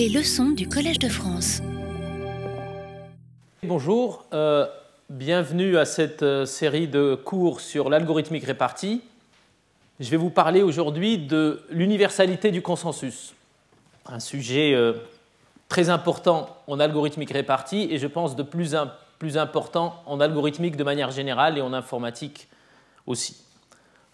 Les leçons du Collège de France. Bonjour, euh, bienvenue à cette euh, série de cours sur l'algorithmique répartie. Je vais vous parler aujourd'hui de l'universalité du consensus, un sujet euh, très important en algorithmique répartie et je pense de plus en plus important en algorithmique de manière générale et en informatique aussi.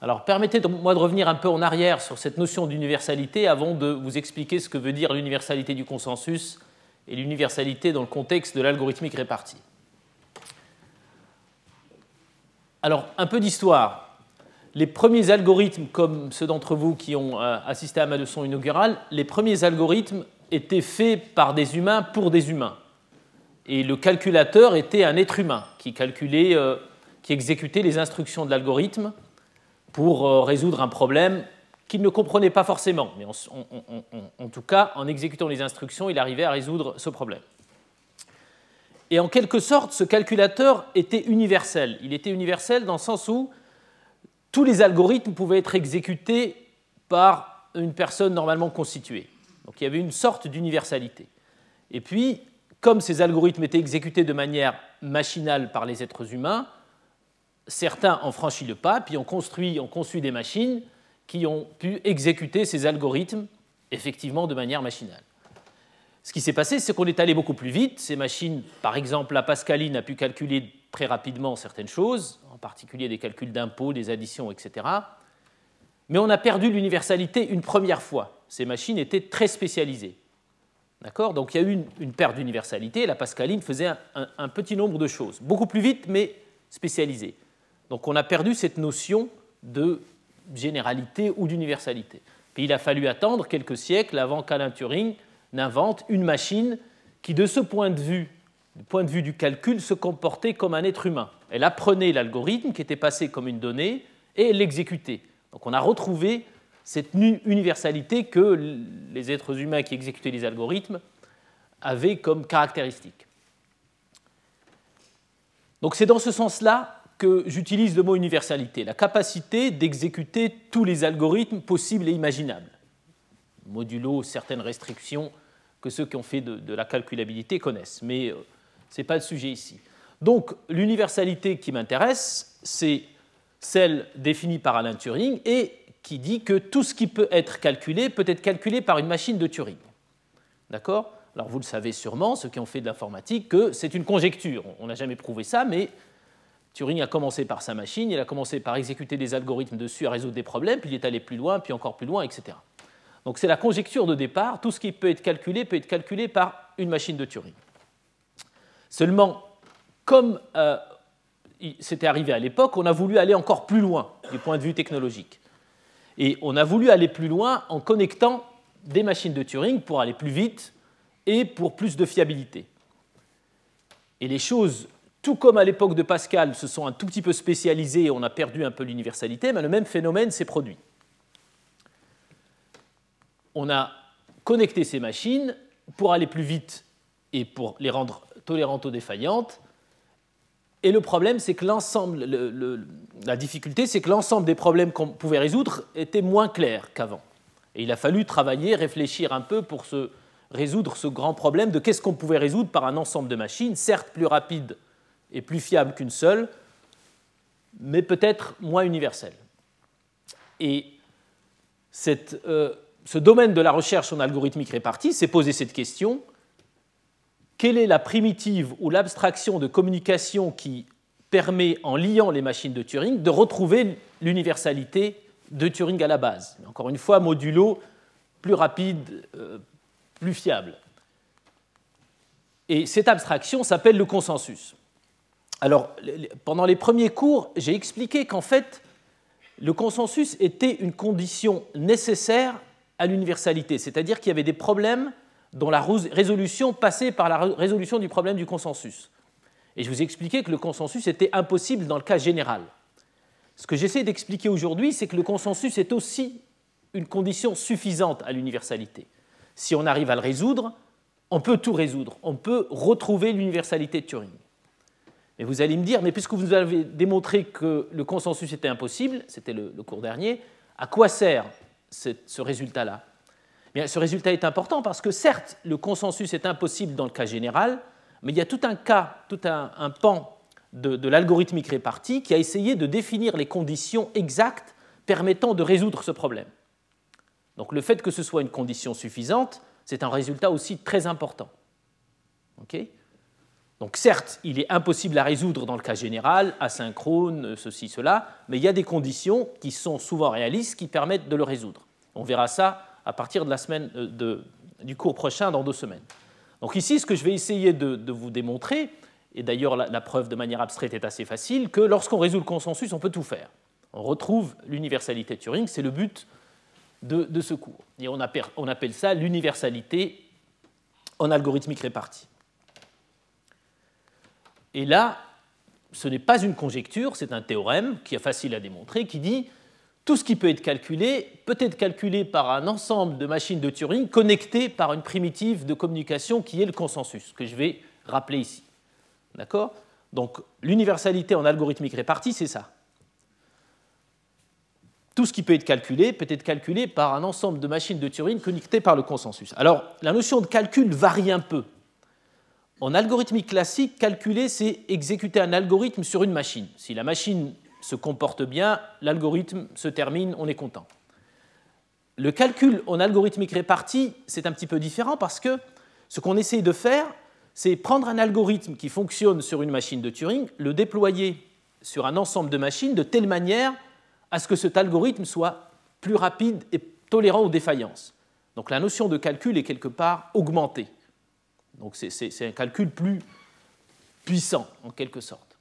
Alors permettez-moi de revenir un peu en arrière sur cette notion d'universalité avant de vous expliquer ce que veut dire l'universalité du consensus et l'universalité dans le contexte de l'algorithmique répartie. Alors un peu d'histoire. Les premiers algorithmes, comme ceux d'entre vous qui ont euh, assisté à ma leçon inaugurale, les premiers algorithmes étaient faits par des humains pour des humains. Et le calculateur était un être humain qui calculait, euh, qui exécutait les instructions de l'algorithme pour euh, résoudre un problème qu'il ne comprenait pas forcément. Mais en, tout cas, en exécutant les instructions, il arrivait à résoudre ce problème. Et en quelque sorte, ce calculateur était universel. Il était universel dans le sens où tous les algorithmes pouvaient être exécutés par une personne normalement constituée. Donc il y avait une sorte d'universalité. Et puis, comme ces algorithmes étaient exécutés de manière machinale par les êtres humains, certains ont franchi le pas, puis ont construit, ont conçu des machines qui ont pu exécuter ces algorithmes effectivement de manière machinale. Ce qui s'est passé, c'est qu'on est allé beaucoup plus vite. Ces machines, par exemple, la Pascaline a pu calculer très rapidement certaines choses, en particulier des calculs d'impôts, des additions, etc. Mais on a perdu l'universalité une première fois. Ces machines étaient très spécialisées. D'accord? Donc il y a eu une, perte d'universalité. La Pascaline faisait un, un, petit nombre de choses, beaucoup plus vite, mais spécialisées. Donc on a perdu cette notion de généralité ou d'universalité. Puis il a fallu attendre quelques siècles avant qu'Alain Turing n'invente une machine qui, de ce point de vue, du point de vue du calcul, se comportait comme un être humain. Elle apprenait l'algorithme qui était passé comme une donnée et elle l'exécutait. Donc on a retrouvé cette universalité que les êtres humains qui exécutaient les algorithmes avaient comme caractéristique. Donc c'est dans ce sens-là que j'utilise le mot universalité, la capacité d'exécuter tous les algorithmes possibles et imaginables, modulo certaines restrictions que ceux qui ont fait de, la calculabilité connaissent, mais euh, ce n'est pas le sujet ici. Donc l'universalité qui m'intéresse, c'est celle définie par Alain Turing et qui dit que tout ce qui peut être calculé peut être calculé par une machine de Turing. D'accord? Alors vous le savez sûrement, ceux qui ont fait de l'informatique, que c'est une conjecture. On n'a jamais prouvé ça, mais Turing a commencé par sa machine, il a commencé par exécuter des algorithmes dessus à résoudre des problèmes, puis il est allé plus loin, puis encore plus loin, etc. Donc c'est la conjecture de départ, tout ce qui peut être calculé peut être calculé par une machine de Turing. Seulement, comme euh, c'était arrivé à l'époque, on a voulu aller encore plus loin du point de vue technologique. Et on a voulu aller plus loin en connectant des machines de Turing pour aller plus vite et pour plus de fiabilité. Et les choses tout comme à l'époque de Pascal, se sont un tout petit peu spécialisés et on a perdu un peu l'universalité, mais le même phénomène s'est produit. On a connecté ces machines pour aller plus vite et pour les rendre tolérantes aux défaillantes. Et le problème, c'est que l'ensemble, la difficulté, c'est que l'ensemble des problèmes qu'on pouvait résoudre étaient moins clairs qu'avant. Et il a fallu travailler, réfléchir un peu pour se résoudre ce grand problème de qu'est-ce qu'on pouvait résoudre par un ensemble de machines, certes plus rapides est plus fiable qu'une seule, mais peut-être moins universelle. Et euh, ce domaine de la recherche en algorithmique répartie s'est posé cette question quelle est la primitive ou l'abstraction de communication qui permet, en liant les machines de Turing, de retrouver l'universalité de Turing à la base? Encore une fois, modulo plus rapide, euh, plus fiable. Et cette abstraction s'appelle le consensus. Alors, pendant les premiers cours, j'ai expliqué qu'en fait, le consensus était une condition nécessaire à l'universalité, c'est-à-dire qu'il y avait des problèmes dont la résolution passait par la résolution du problème du consensus. Et je vous ai expliqué que le consensus était impossible dans le cas général. Ce que j'essaie d'expliquer aujourd'hui, c'est que le consensus est aussi une condition suffisante à l'universalité. Si on arrive à le résoudre, on peut tout résoudre, on peut retrouver l'universalité de Turing. Et vous allez me dire, mais puisque vous avez démontré que le consensus était impossible, c'était le, cours dernier, à quoi sert ce résultat-là? Bien, ce résultat est important parce que certes, le consensus est impossible dans le cas général, mais il y a tout un cas, tout un, pan de, de l'algorithmique répartie qui a essayé de définir les conditions exactes permettant de résoudre ce problème. Donc le fait que ce soit une condition suffisante, c'est un résultat aussi très important. Donc certes, il est impossible à résoudre dans le cas général, asynchrone, ceci, cela, mais il y a des conditions qui sont souvent réalistes qui permettent de le résoudre. On verra ça à partir de la semaine euh, du cours prochain, dans deux semaines. Donc ici, ce que je vais essayer de, vous démontrer, et d'ailleurs la, preuve de manière abstraite est assez facile, que lorsqu'on résout le consensus, on peut tout faire. On retrouve l'universalité de Turing, c'est le but de, ce cours. Et on appelle ça l'universalité en algorithmique répartie. Et là, ce n'est pas une conjecture, c'est un théorème qui est facile à démontrer, qui dit tout ce qui peut être calculé peut être calculé par un ensemble de machines de Turing connectées par une primitive de communication qui est le consensus, que je vais rappeler ici. D'accord? Donc l'universalité en algorithmique répartie, c'est ça tout ce qui peut être calculé peut être calculé par un ensemble de machines de Turing connectées par le consensus. Alors, la notion de calcul varie un peu. En algorithmique classique, calculer, c'est exécuter un algorithme sur une machine. Si la machine se comporte bien, l'algorithme se termine, on est content. Le calcul en algorithmique répartie, c'est un petit peu différent parce que ce qu'on essaye de faire, c'est prendre un algorithme qui fonctionne sur une machine de Turing, le déployer sur un ensemble de machines de telle manière à ce que cet algorithme soit plus rapide et tolérant aux défaillances. Donc la notion de calcul est quelque part augmentée. Donc c'est un calcul plus puissant, en quelque sorte.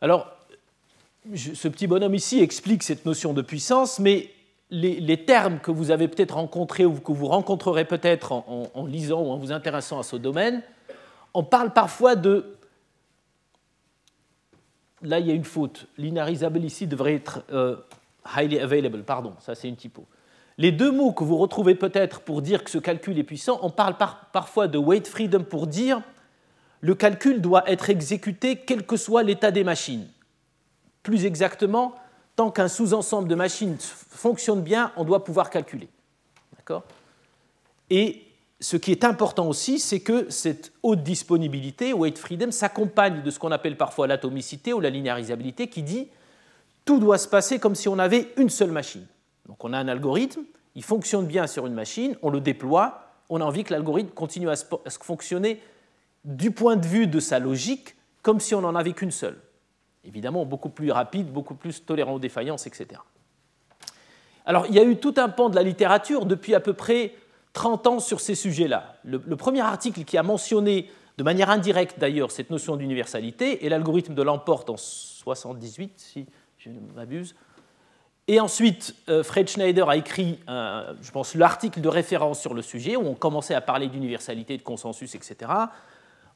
Alors, ce petit bonhomme ici explique cette notion de puissance, mais les, termes que vous avez peut-être rencontrés ou que vous rencontrerez peut-être en, lisant ou en vous intéressant à ce domaine, on parle parfois de là, il y a une faute. Linearizable ici devrait être euh, highly available. Pardon, ça c'est une typo. Les deux mots que vous retrouvez peut-être pour dire que ce calcul est puissant, on parle parfois de weight freedom pour dire le calcul doit être exécuté quel que soit l'état des machines. Plus exactement, tant qu'un sous-ensemble de machines fonctionne bien, on doit pouvoir calculer. Et ce qui est important aussi, c'est que cette haute disponibilité, weight freedom, s'accompagne de ce qu'on appelle parfois l'atomicité ou la linéarisabilité, qui dit tout doit se passer comme si on avait une seule machine. Donc on a un algorithme, il fonctionne bien sur une machine, on le déploie, on a envie que l'algorithme continue à fonctionner du point de vue de sa logique comme si on n'en avait qu'une seule. Évidemment, beaucoup plus rapide, beaucoup plus tolérant aux défaillances, etc. Alors, il y a eu tout un pan de la littérature depuis à peu près 30 ans sur ces sujets-là. Le, premier article qui a mentionné, de manière indirecte d'ailleurs, cette notion d'universalité est l'algorithme de l'emporte en 78, si je ne m'abuse. Et ensuite, euh, Fred Schneider a écrit, je pense, l'article de référence sur le sujet, où on commençait à parler d'universalité, de consensus, etc.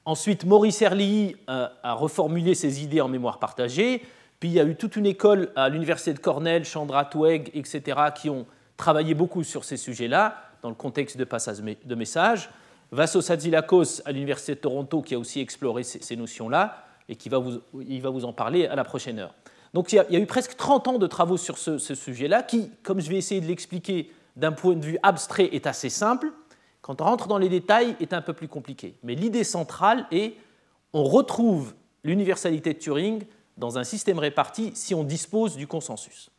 Ensuite, Maurice Herlihy euh, a reformulé ses idées en mémoire partagée. Puis il y a eu toute une école à l'université de Cornell, Chandra Twegg, etc., qui ont travaillé beaucoup sur ces sujets-là dans le contexte de passage de messages. Vasso Sadzilakos à l'Université de Toronto qui a aussi exploré ces, notions-là et qui va vous, il va vous en parler à la prochaine heure. Donc il y a, eu presque 30 ans de travaux sur ce, sujet-là qui, comme je vais essayer de l'expliquer d'un point de vue abstrait, est assez simple. Quand on rentre dans les détails, est un peu plus compliqué. Mais l'idée centrale est on retrouve l'universalité de Turing dans un système réparti si on dispose du consensus.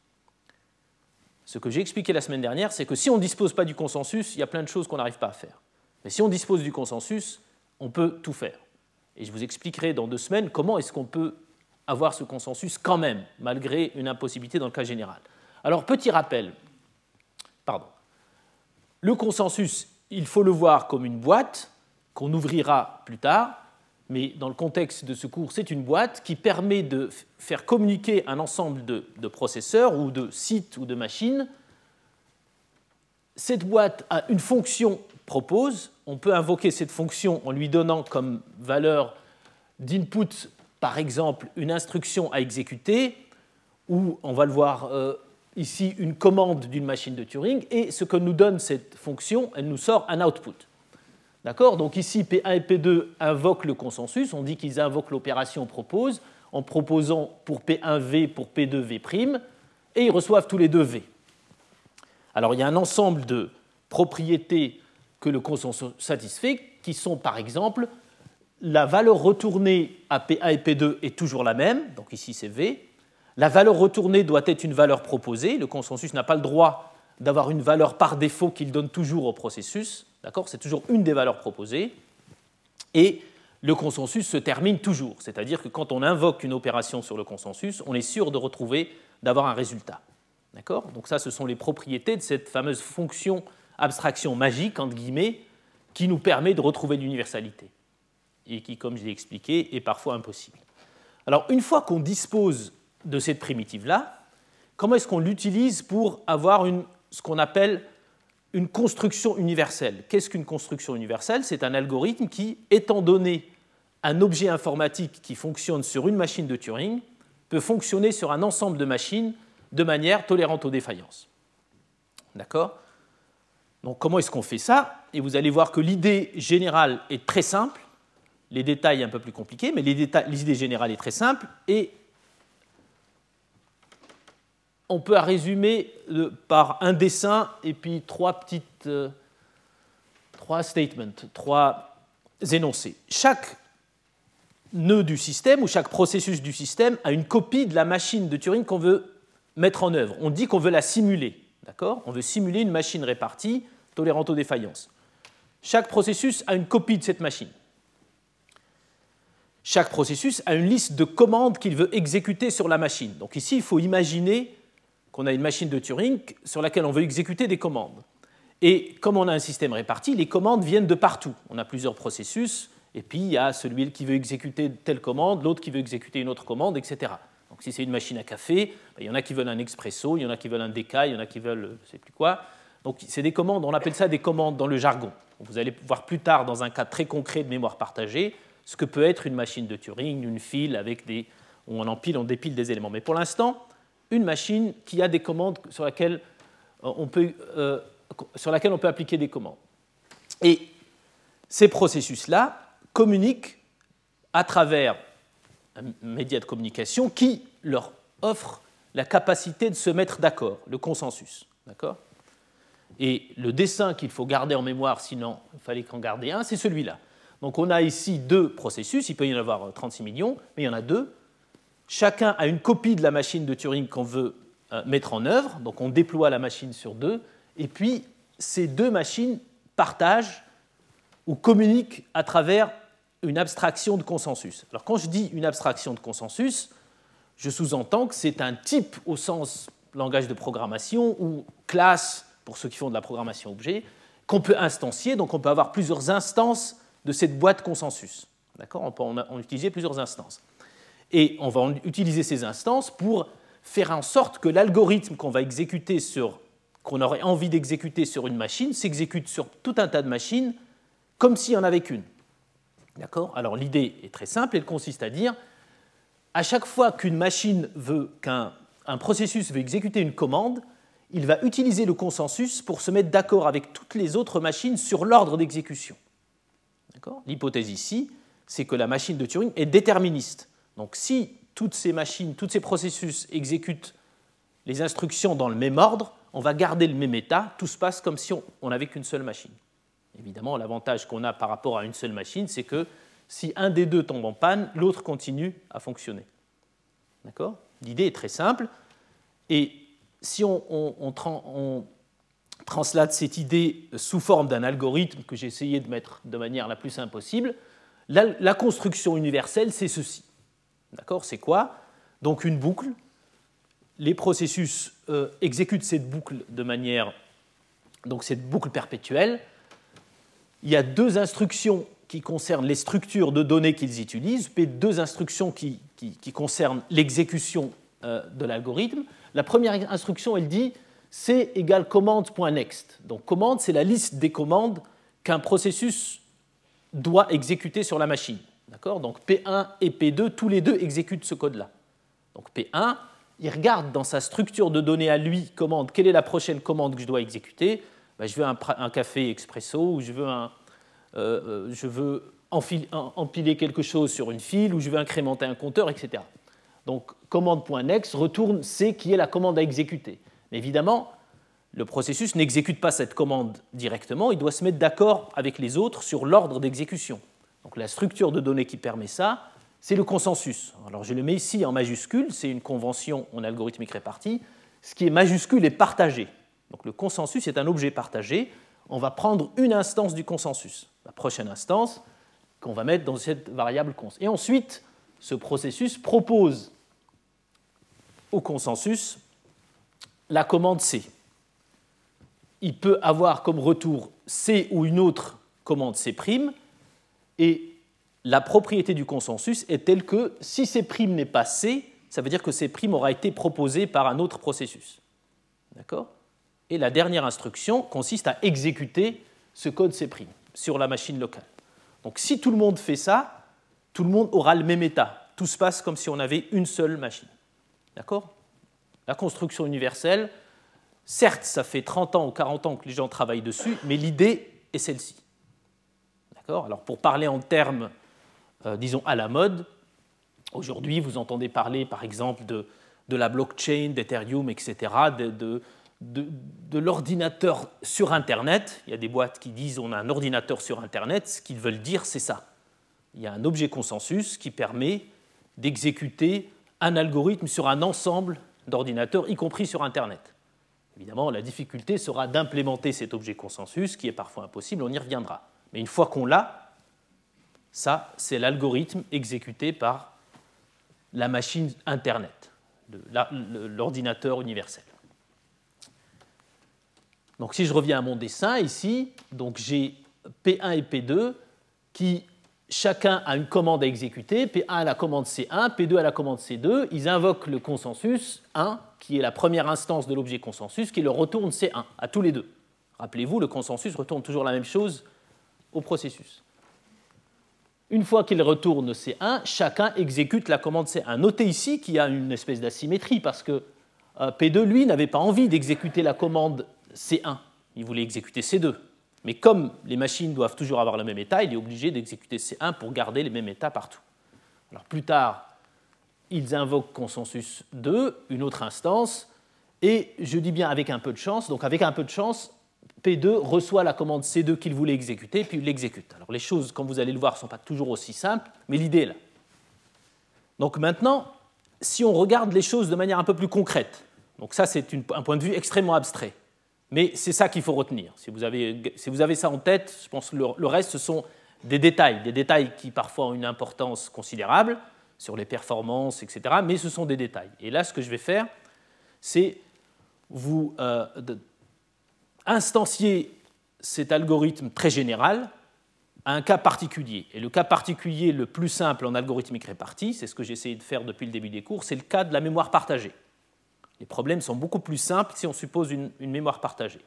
Ce que j'ai expliqué la semaine dernière, c'est que si on ne dispose pas du consensus, il y a plein de choses qu'on n'arrive pas à faire. Mais si on dispose du consensus, on peut tout faire. Et je vous expliquerai dans deux semaines comment est-ce qu'on peut avoir ce consensus quand même, malgré une impossibilité dans le cas général. Alors, petit rappel. Pardon. Le consensus, il faut le voir comme une boîte qu'on ouvrira plus tard, mais dans le contexte de ce cours, c'est une boîte qui permet de faire communiquer un ensemble de, processeurs ou de sites ou de machines. Cette boîte a une fonction propose. On peut invoquer cette fonction en lui donnant comme valeur d'input, par exemple, une instruction à exécuter, ou on va le voir euh, ici, une commande d'une machine de Turing, et ce que nous donne cette fonction, elle nous sort un output. D'accord? Donc ici, P1 et P2 invoquent le consensus. On dit qu'ils invoquent l'opération propose en proposant pour P1 V, pour P2 V', et ils reçoivent tous les deux V. Alors il y a un ensemble de propriétés que le consensus satisfait qui sont par exemple la valeur retournée à P1 et P2 est toujours la même, donc ici c'est V. La valeur retournée doit être une valeur proposée. Le consensus n'a pas le droit d'avoir une valeur par défaut qu'il donne toujours au processus. D'accord? C'est toujours une des valeurs proposées. Et le consensus se termine toujours. C'est-à-dire que quand on invoque une opération sur le consensus, on est sûr de retrouver, d'avoir un résultat. D'accord? Donc ça, ce sont les propriétés de cette fameuse fonction abstraction magique, entre guillemets, qui nous permet de retrouver l'universalité. Et qui, comme je l'ai expliqué, est parfois impossible. Alors, une fois qu'on dispose de cette primitive-là, comment est-ce qu'on l'utilise pour avoir une, ce qu'on appelle une construction universelle? Qu'est-ce qu'une construction universelle? C'est un algorithme qui, étant donné un objet informatique qui fonctionne sur une machine de Turing, peut fonctionner sur un ensemble de machines de manière tolérante aux défaillances. D'accord? Donc comment est-ce qu'on fait ça? Et vous allez voir que l'idée générale est très simple, les détails un peu plus compliqués, mais l'idée générale est très simple et on peut résumer par un dessin et puis trois petites euh, trois statements, trois énoncés. Chaque nœud du système ou chaque processus du système a une copie de la machine de Turing qu'on veut mettre en œuvre. On dit qu'on veut la simuler, d'accord? On veut simuler une machine répartie tolérante aux défaillances. Chaque processus a une copie de cette machine. Chaque processus a une liste de commandes qu'il veut exécuter sur la machine. Donc ici, il faut imaginer qu'on a une machine de Turing sur laquelle on veut exécuter des commandes. Et comme on a un système réparti, les commandes viennent de partout. On a plusieurs processus, et puis il y a celui qui veut exécuter telle commande, l'autre qui veut exécuter une autre commande, etc. Donc si c'est une machine à café, ben, il y en a qui veulent un expresso, il y en a qui veulent un déca, il y en a qui veulent je ne sais plus quoi. Donc c'est des commandes, on appelle ça des commandes dans le jargon. Vous allez voir plus tard dans un cas très concret de mémoire partagée ce que peut être une machine de Turing, une file avec des, où on empile, on dépile des éléments. Mais pour l'instant, une machine qui a des commandes sur laquelle euh, on peut, euh, on peut appliquer des commandes. Et ces processus-là communiquent à travers un média de communication qui leur offre la capacité de se mettre d'accord, le consensus. D'accord? Et le dessin qu'il faut garder en mémoire, sinon il fallait qu'en garder un, c'est celui-là. Donc on a ici deux processus, il peut y en avoir 36 millions, mais il y en a deux. Chacun a une copie de la machine de Turing qu'on veut euh, mettre en œuvre, donc on déploie la machine sur deux, et puis ces deux machines partagent ou communiquent à travers une abstraction de consensus. Alors quand je dis une abstraction de consensus, je sous-entends que c'est un type au sens langage de programmation ou classe pour ceux qui font de la programmation objet qu'on peut instancier, donc on peut avoir plusieurs instances de cette boîte consensus. D'accord on peut en utiliser plusieurs instances. Et on va utiliser ces instances pour faire en sorte que l'algorithme qu'on va exécuter sur, qu'on aurait envie d'exécuter sur une machine, s'exécute sur tout un tas de machines comme s'il n'y en avait qu'une. D'accord Alors l'idée est très simple, elle consiste à dire, à chaque fois qu'une machine veut, qu'un un processus veut exécuter une commande, il va utiliser le consensus pour se mettre d'accord avec toutes les autres machines sur l'ordre d'exécution. L'hypothèse ici, c'est que la machine de Turing est déterministe. Donc si toutes ces machines, tous ces processus exécutent les instructions dans le même ordre, on va garder le même état, tout se passe comme si on n'avait qu'une seule machine. Évidemment, l'avantage qu'on a par rapport à une seule machine, c'est que si un des deux tombe en panne, l'autre continue à fonctionner. D'accord? L'idée est très simple. Et si on, translate cette idée sous forme d'un algorithme que j'ai essayé de mettre de manière la plus simple possible, la construction universelle, c'est ceci. D'accord? C'est quoi? Donc une boucle. Les processus euh, exécutent cette boucle de manière. Donc cette boucle perpétuelle. Il y a deux instructions qui concernent les structures de données qu'ils utilisent, puis deux instructions qui, concernent l'exécution euh, de l'algorithme. La première instruction, elle dit c égale commande.next. Donc commande, c'est la liste des commandes qu'un processus doit exécuter sur la machine. Donc P1 et P2, tous les deux exécutent ce code-là. Donc P1, il regarde dans sa structure de données à lui, commande, quelle est la prochaine commande que je dois exécuter? Ben, Je veux un, café expresso, ou je veux, un, euh, euh, je veux empiler quelque chose sur une file, ou je veux incrémenter un compteur, etc. Donc commande.next retourne C qui est la commande à exécuter. Évidemment, le processus n'exécute pas cette commande directement, il doit se mettre d'accord avec les autres sur l'ordre d'exécution. Donc la structure de données qui permet ça, c'est le consensus. Alors je le mets ici en majuscule, c'est une convention en algorithmique répartie. Ce qui est majuscule est partagé. Donc le consensus est un objet partagé. On va prendre une instance du consensus, la prochaine instance qu'on va mettre dans cette variable cons. Et ensuite, ce processus propose au consensus la commande C il peut avoir comme retour C ou une autre commande C', et la propriété du consensus est telle que si C' n'est pas C, ça veut dire que C' aura été proposé par un autre processus. D'accord? Et la dernière instruction consiste à exécuter ce code C' sur la machine locale. Donc si tout le monde fait ça, tout le monde aura le même état. Tout se passe comme si on avait une seule machine. D'accord? La construction universelle, Certes, ça fait 30 ans ou 40 ans que les gens travaillent dessus, mais l'idée est celle-ci. D'accord? Alors, pour parler en termes, euh, disons, à la mode, aujourd'hui, vous entendez parler, par exemple, de, la blockchain, d'Ethereum, etc., de, de l'ordinateur sur Internet. Il y a des boîtes qui disent on a un ordinateur sur Internet. Ce qu'ils veulent dire, c'est ça. Il y a un objet consensus qui permet d'exécuter un algorithme sur un ensemble d'ordinateurs, y compris sur Internet. Évidemment, la difficulté sera d'implémenter cet objet consensus, qui est parfois impossible, on y reviendra. Mais une fois qu'on l'a, ça, c'est l'algorithme exécuté par la machine Internet, l'ordinateur universel. Donc si je reviens à mon dessin ici, j'ai P1 et P2 qui chacun a une commande à exécuter, P1 a la commande C1, P2 a la commande C2, ils invoquent le consensus 1, qui est la première instance de l'objet consensus, qui le retourne C1 à tous les deux. Rappelez-vous, le consensus retourne toujours la même chose au processus. Une fois qu'il retourne C1, chacun exécute la commande C1. Notez ici qu'il y a une espèce d'asymétrie parce que euh, P2, lui, n'avait pas envie d'exécuter la commande C1. Il voulait exécuter C2. Mais comme les machines doivent toujours avoir le même état, il est obligé d'exécuter C1 pour garder les mêmes états partout. Alors plus tard, ils invoquent consensus 2, une autre instance, et je dis bien avec un peu de chance, donc avec un peu de chance, P2 reçoit la commande C2 qu'il voulait exécuter, puis il l'exécute. Alors les choses, comme vous allez le voir, ne sont pas toujours aussi simples, mais l'idée est là. Donc maintenant, si on regarde les choses de manière un peu plus concrète, ça c'est un point de vue extrêmement abstrait, mais c'est ça qu'il faut retenir. Si vous, avez, si vous, avez, ça en tête, je pense que le, reste, ce sont des détails, des détails qui parfois ont une importance considérable sur les performances, etc. Mais ce sont des détails. Et là, ce que je vais faire, c'est vous euh, instancier cet algorithme très général à un cas particulier. Et le cas particulier le plus simple en algorithmique répartie, c'est ce que j'ai essayé de faire depuis le début des cours, c'est le cas de la mémoire partagée. Les problèmes sont beaucoup plus simples si on suppose une, mémoire partagée.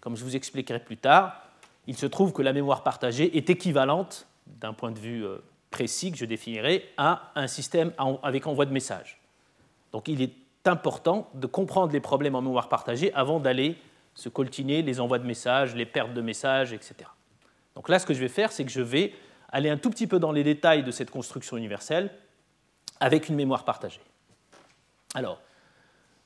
Comme je vous expliquerai plus tard, il se trouve que la mémoire partagée est équivalente, d'un point de vue euh, précis que je définirai, à un système avec envoi de messages. Donc il est important de comprendre les problèmes en mémoire partagée avant d'aller se coltiner les envois de messages, les pertes de messages, etc. Donc là, ce que je vais faire, c'est que je vais aller un tout petit peu dans les détails de cette construction universelle avec une mémoire partagée. Alors,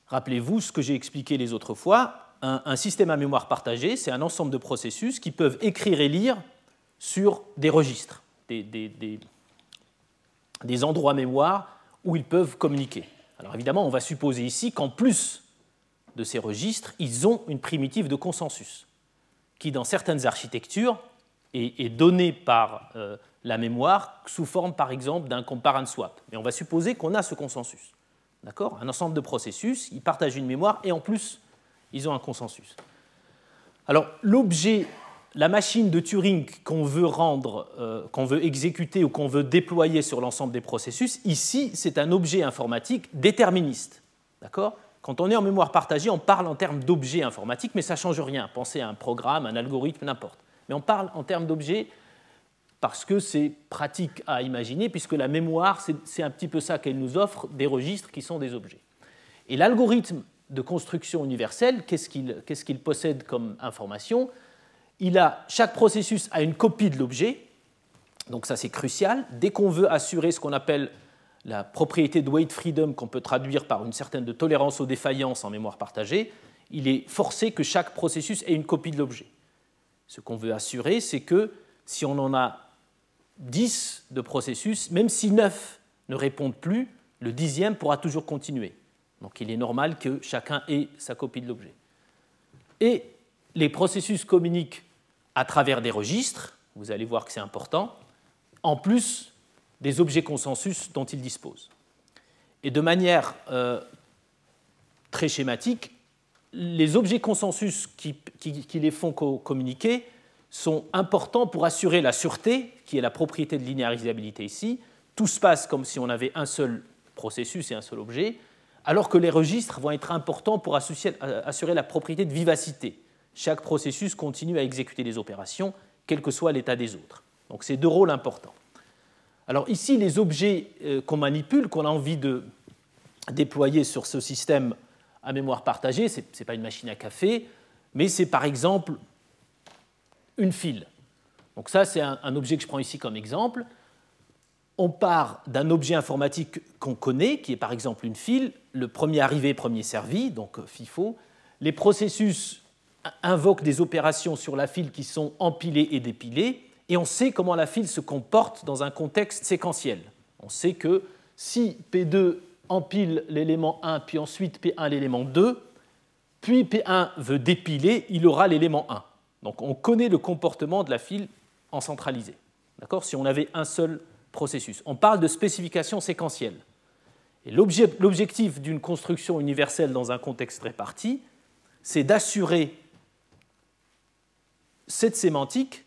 Rappelez-vous ce que j'ai expliqué les autres fois. Un, système à mémoire partagée, c'est un ensemble de processus qui peuvent écrire et lire sur des registres, des, endroits mémoire où ils peuvent communiquer. Alors évidemment, on va supposer ici qu'en plus de ces registres, ils ont une primitive de consensus, qui dans certaines architectures est, donnée par euh, la mémoire sous forme par exemple d'un compare and swap. Mais on va supposer qu'on a ce consensus. D'accord Un ensemble de processus, ils partagent une mémoire et en plus, ils ont un consensus. Alors, l'objet, la machine de Turing qu'on veut rendre, euh, qu'on veut exécuter ou qu'on veut déployer sur l'ensemble des processus, ici, c'est un objet informatique déterministe. D'accord Quand on est en mémoire partagée, on parle en termes d'objet informatique, mais ça ne change rien. Pensez à un programme, un algorithme, n'importe. Mais on parle en termes d'objet parce que c'est pratique à imaginer, puisque la mémoire, c'est un petit peu ça qu'elle nous offre, des registres qui sont des objets. Et l'algorithme de construction universelle, qu'est-ce qu'il possède comme information? Il a, Chaque processus a une copie de l'objet, donc ça c'est crucial. Dès qu'on veut assurer ce qu'on appelle la propriété de weight freedom, qu'on peut traduire par une certaine tolérance aux défaillances en mémoire partagée, il est forcé que chaque processus ait une copie de l'objet. Ce qu'on veut assurer, c'est que si on en a 10 de processus, même si 9 ne répondent plus, le dixième pourra toujours continuer. Donc il est normal que chacun ait sa copie de l'objet. Et les processus communiquent à travers des registres, vous allez voir que c'est important, en plus des objets consensus dont ils disposent. Et de manière euh, très schématique, les objets consensus qui, les font communiquer sont importants pour assurer la sûreté, qui est la propriété de linéarisabilité ici. Tout se passe comme si on avait un seul processus et un seul objet, alors que les registres vont être importants pour assurer la propriété de vivacité. Chaque processus continue à exécuter des opérations, quel que soit l'état des autres. Donc c'est deux rôles importants. Alors ici, les objets euh, qu'on manipule, qu'on a envie de déployer sur ce système à mémoire partagée, ce n'est pas une machine à café, mais c'est par exemple une file. Donc ça, c'est un, objet que je prends ici comme exemple. On part d'un objet informatique qu'on connaît, qui est par exemple une file, le premier arrivé, premier servi, donc euh, FIFO. Les processus invoquent des opérations sur la file qui sont empilées et dépilées, et on sait comment la file se comporte dans un contexte séquentiel. On sait que si P2 empile l'élément 1, puis ensuite P1 l'élément 2, puis P1 veut dépiler, il aura l'élément 1. Donc on connaît le comportement de la file en centralisé. D'accord? Si on avait un seul processus. On parle de spécification séquentielle. Et l'objectif d'une construction universelle dans un contexte réparti, c'est d'assurer cette sémantique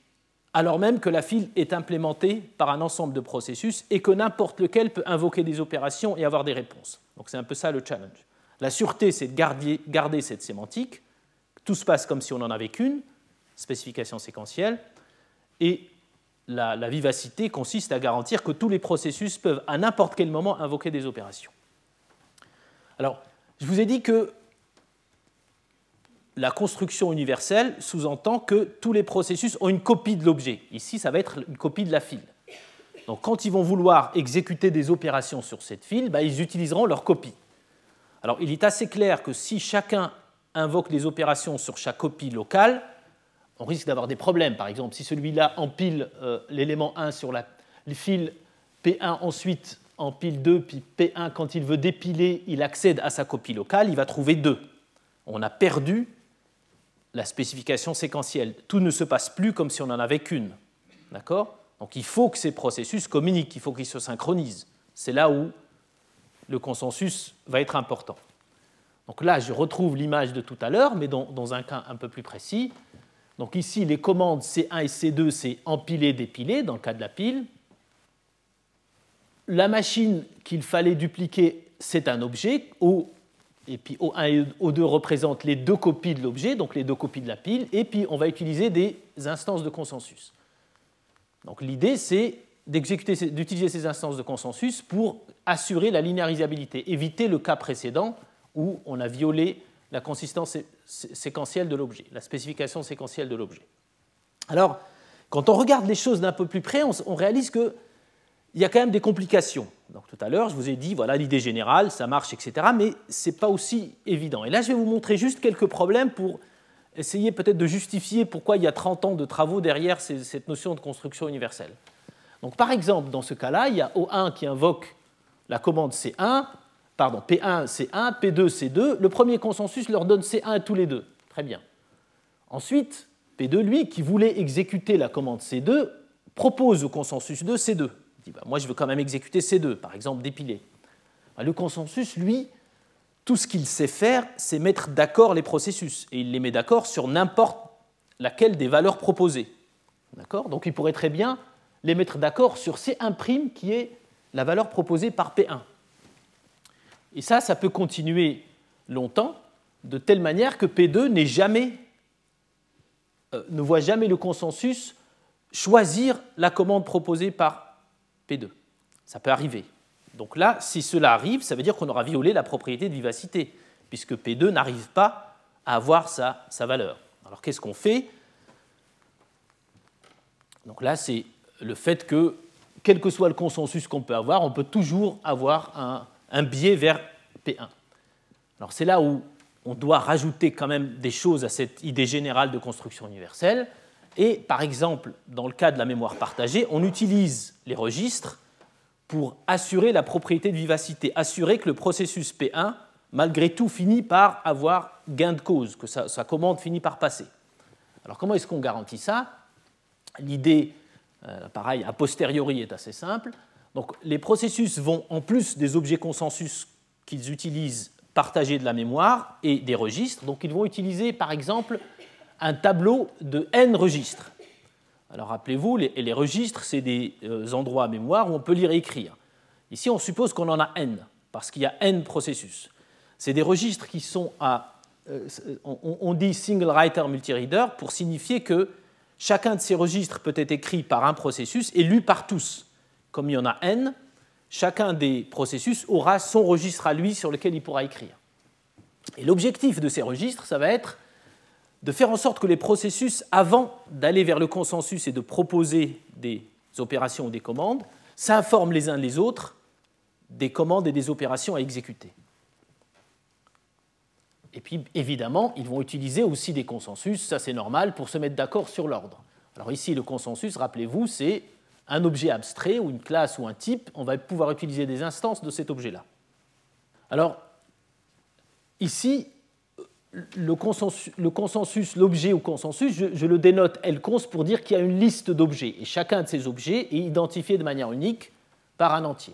alors même que la file est implémentée par un ensemble de processus et que n'importe lequel peut invoquer des opérations et avoir des réponses. Donc c'est un peu ça le challenge. La sûreté, c'est de garder, garder cette sémantique. Tout se passe comme si on n'en avait qu'une, spécification séquentielle, et la, vivacité consiste à garantir que tous les processus peuvent à n'importe quel moment invoquer des opérations. Alors, je vous ai dit que la construction universelle sous-entend que tous les processus ont une copie de l'objet. Ici, ça va être une copie de la file. Donc, quand ils vont vouloir exécuter des opérations sur cette file, bah, ils utiliseront leur copie. Alors, il est assez clair que si chacun invoque des opérations sur chaque copie locale, on risque d'avoir des problèmes. Par exemple, si celui-là empile euh, l'élément 1 sur la file P1, ensuite empile 2, puis P1, quand il veut dépiler, il accède à sa copie locale, il va trouver 2. On a perdu la spécification séquentielle. Tout ne se passe plus comme si on n'en avait qu'une. D'accord? Donc il faut que ces processus communiquent, il faut qu'ils se synchronisent. C'est là où le consensus va être important. Donc là, je retrouve l'image de tout à l'heure, mais dans, un cas un peu plus précis. Donc ici, les commandes C1 et C2, c'est empiler, dépiler, dans le cas de la pile. La machine qu'il fallait dupliquer, c'est un objet, O, et puis O1 et O2 représentent les deux copies de l'objet, donc les deux copies de la pile, et puis on va utiliser des instances de consensus. Donc l'idée, c'est d'utiliser ces instances de consensus pour assurer la linéarisabilité, éviter le cas précédent où on a violé la consistance séquentielle de l'objet, la spécification séquentielle de l'objet. Alors, quand on regarde les choses d'un peu plus près, on, réalise qu'il y a quand même des complications. Donc, tout à l'heure, je vous ai dit, voilà l'idée générale, ça marche, etc. Mais ce n'est pas aussi évident. Et là, je vais vous montrer juste quelques problèmes pour essayer peut-être de justifier pourquoi il y a 30 ans de travaux derrière cette notion de construction universelle. Donc, par exemple, dans ce cas-là, il y a O1 qui invoque la commande C1, pardon, P1, C1, P2, C2. Le premier consensus leur donne C1 à tous les deux. Très bien. Ensuite, P2, lui, qui voulait exécuter la commande C2, propose au consensus 2 C2. Il dit bah, Moi, je veux quand même exécuter C2, par exemple, dépiler. Bah, le consensus, lui, tout ce qu'il sait faire, c'est mettre d'accord les processus. Et il les met d'accord sur n'importe laquelle des valeurs proposées. D'accord? Donc il pourrait très bien les mettre d'accord sur C1' qui est la valeur proposée par P1. Et ça, ça peut continuer longtemps, de telle manière que P2 jamais, euh, ne voit jamais le consensus choisir la commande proposée par P2. Ça peut arriver. Donc là, si cela arrive, ça veut dire qu'on aura violé la propriété de vivacité, puisque P2 n'arrive pas à avoir sa, sa valeur. Alors qu'est-ce qu'on fait? Donc là, c'est le fait que, quel que soit le consensus qu'on peut avoir, on peut toujours avoir un, un biais vers P1. Alors c'est là où on doit rajouter quand même des choses à cette idée générale de construction universelle. Et par exemple, dans le cas de la mémoire partagée, on utilise les registres pour assurer la propriété de vivacité, assurer que le processus P1, malgré tout, finit par avoir gain de cause, que sa, commande finit par passer. Alors comment est-ce qu'on garantit ça? L'idée, euh, pareil, a posteriori est assez simple. Donc les processus vont, en plus des objets consensus qu'ils utilisent, partager de la mémoire et des registres. Donc ils vont utiliser, par exemple, un tableau de n registres. Alors rappelez-vous, les, les registres, c'est des euh, endroits à mémoire où on peut lire et écrire. Ici, on suppose qu'on en a n, parce qu'il y a n processus. C'est des registres qui sont à... Euh, on, dit single writer multi-reader pour signifier que chacun de ces registres peut être écrit par un processus et lu par tous. Comme il y en a n, chacun des processus aura son registre à lui sur lequel il pourra écrire. Et l'objectif de ces registres, ça va être de faire en sorte que les processus, avant d'aller vers le consensus et de proposer des opérations ou des commandes, s'informent les uns les autres des commandes et des opérations à exécuter. Et puis, évidemment, ils vont utiliser aussi des consensus, ça c'est normal, pour se mettre d'accord sur l'ordre. Alors ici, le consensus, rappelez-vous, c'est un objet abstrait ou une classe ou un type, on va pouvoir utiliser des instances de cet objet-là. Alors, ici, le consensus, l'objet ou consensus, je, le dénote L-cons pour dire qu'il y a une liste d'objets. Et chacun de ces objets est identifié de manière unique par un entier.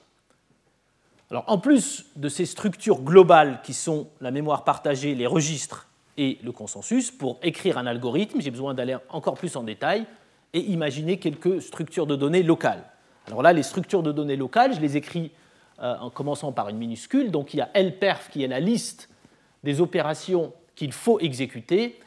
Alors, en plus de ces structures globales qui sont la mémoire partagée, les registres et le consensus, pour écrire un algorithme, j'ai besoin d'aller encore plus en détail et imaginer quelques structures de données locales. Alors là, les structures de données locales, je les écris euh, en commençant par une minuscule. Donc il y a LPerf qui est la liste des opérations qu'il faut exécuter,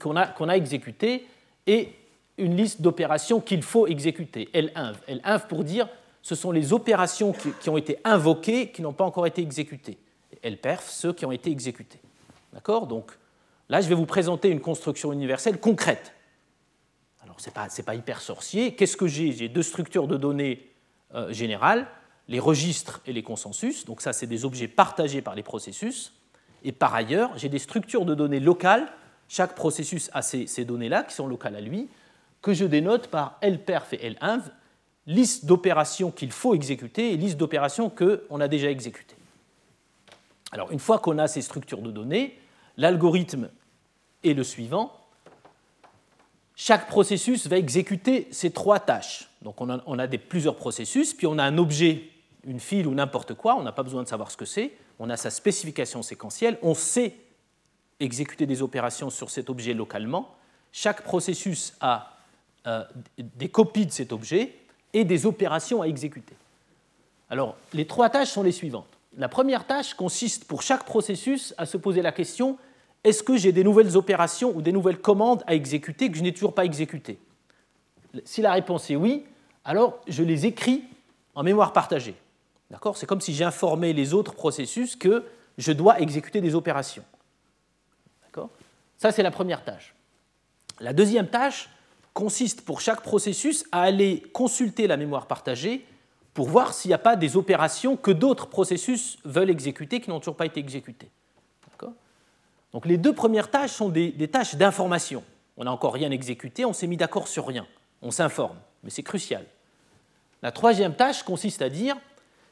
qu'on a, a exécutées, et une liste d'opérations qu'il faut exécuter, L1. L1 pour dire ce sont les opérations qui, ont été invoquées qui n'ont pas encore été exécutées. Lperf, ceux qui ont été exécutés. D'accord? Donc là, je vais vous présenter une construction universelle concrète. Ce n'est pas, hyper sorcier. Qu'est-ce que j'ai? J'ai deux structures de données euh, générales, les registres et les consensus. Donc ça, c'est des objets partagés par les processus. Et par ailleurs, j'ai des structures de données locales. Chaque processus a ces, données-là, qui sont locales à lui, que je dénote par lperf et linv, liste d'opérations qu'il faut exécuter et liste d'opérations qu'on a déjà exécutées. Alors, une fois qu'on a ces structures de données, l'algorithme est le suivant. Chaque processus va exécuter ces trois tâches. Donc, on a, plusieurs processus, puis on a un objet, une file ou n'importe quoi, on n'a pas besoin de savoir ce que c'est on a sa spécification séquentielle, on sait exécuter des opérations sur cet objet localement. Chaque processus a euh, des copies de cet objet et des opérations à exécuter. Alors, les trois tâches sont les suivantes. La première tâche consiste pour chaque processus à se poser la question est-ce que j'ai des nouvelles opérations ou des nouvelles commandes à exécuter que je n'ai toujours pas exécutées? Si la réponse est oui, alors je les écris en mémoire partagée. C'est comme si j'informais les autres processus que je dois exécuter des opérations. Ça, c'est la première tâche. La deuxième tâche consiste pour chaque processus à aller consulter la mémoire partagée pour voir s'il n'y a pas des opérations que d'autres processus veulent exécuter qui n'ont toujours pas été exécutées. Donc les deux premières tâches sont des, tâches d'information. On n'a encore rien exécuté, on s'est mis d'accord sur rien. On s'informe, mais c'est crucial. La troisième tâche consiste à dire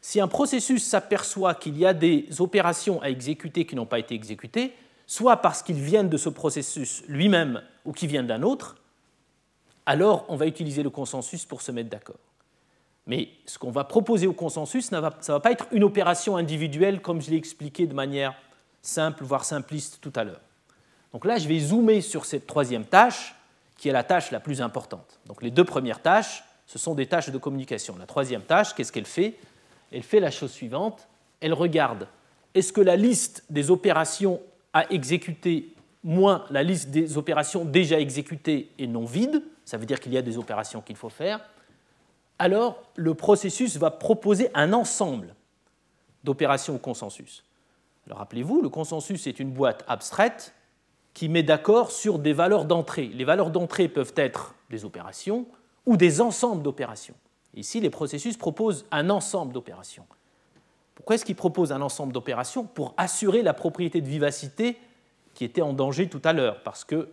si un processus s'aperçoit qu'il y a des opérations à exécuter qui n'ont pas été exécutées, soit parce qu'ils viennent de ce processus lui-même ou qu'ils viennent d'un autre, alors on va utiliser le consensus pour se mettre d'accord. Mais ce qu'on va proposer au consensus, ça ne va pas être une opération individuelle comme je l'ai expliqué de manière simple, voire simpliste tout à l'heure. Donc là, je vais zoomer sur cette troisième tâche, qui est la tâche la plus importante. Donc les deux premières tâches, ce sont des tâches de communication. La troisième tâche, qu'est-ce qu'elle fait? Elle fait la chose suivante, elle regarde est-ce que la liste des opérations à exécuter moins la liste des opérations déjà exécutées est non vide, ça veut dire qu'il y a des opérations qu'il faut faire, alors le processus va proposer un ensemble d'opérations au consensus. Alors rappelez-vous, le consensus est une boîte abstraite qui met d'accord sur des valeurs d'entrée. Les valeurs d'entrée peuvent être des opérations ou des ensembles d'opérations. Ici, les processus proposent un ensemble d'opérations. Pourquoi est-ce qu'ils proposent un ensemble d'opérations? Pour assurer la propriété de vivacité qui était en danger tout à l'heure, parce que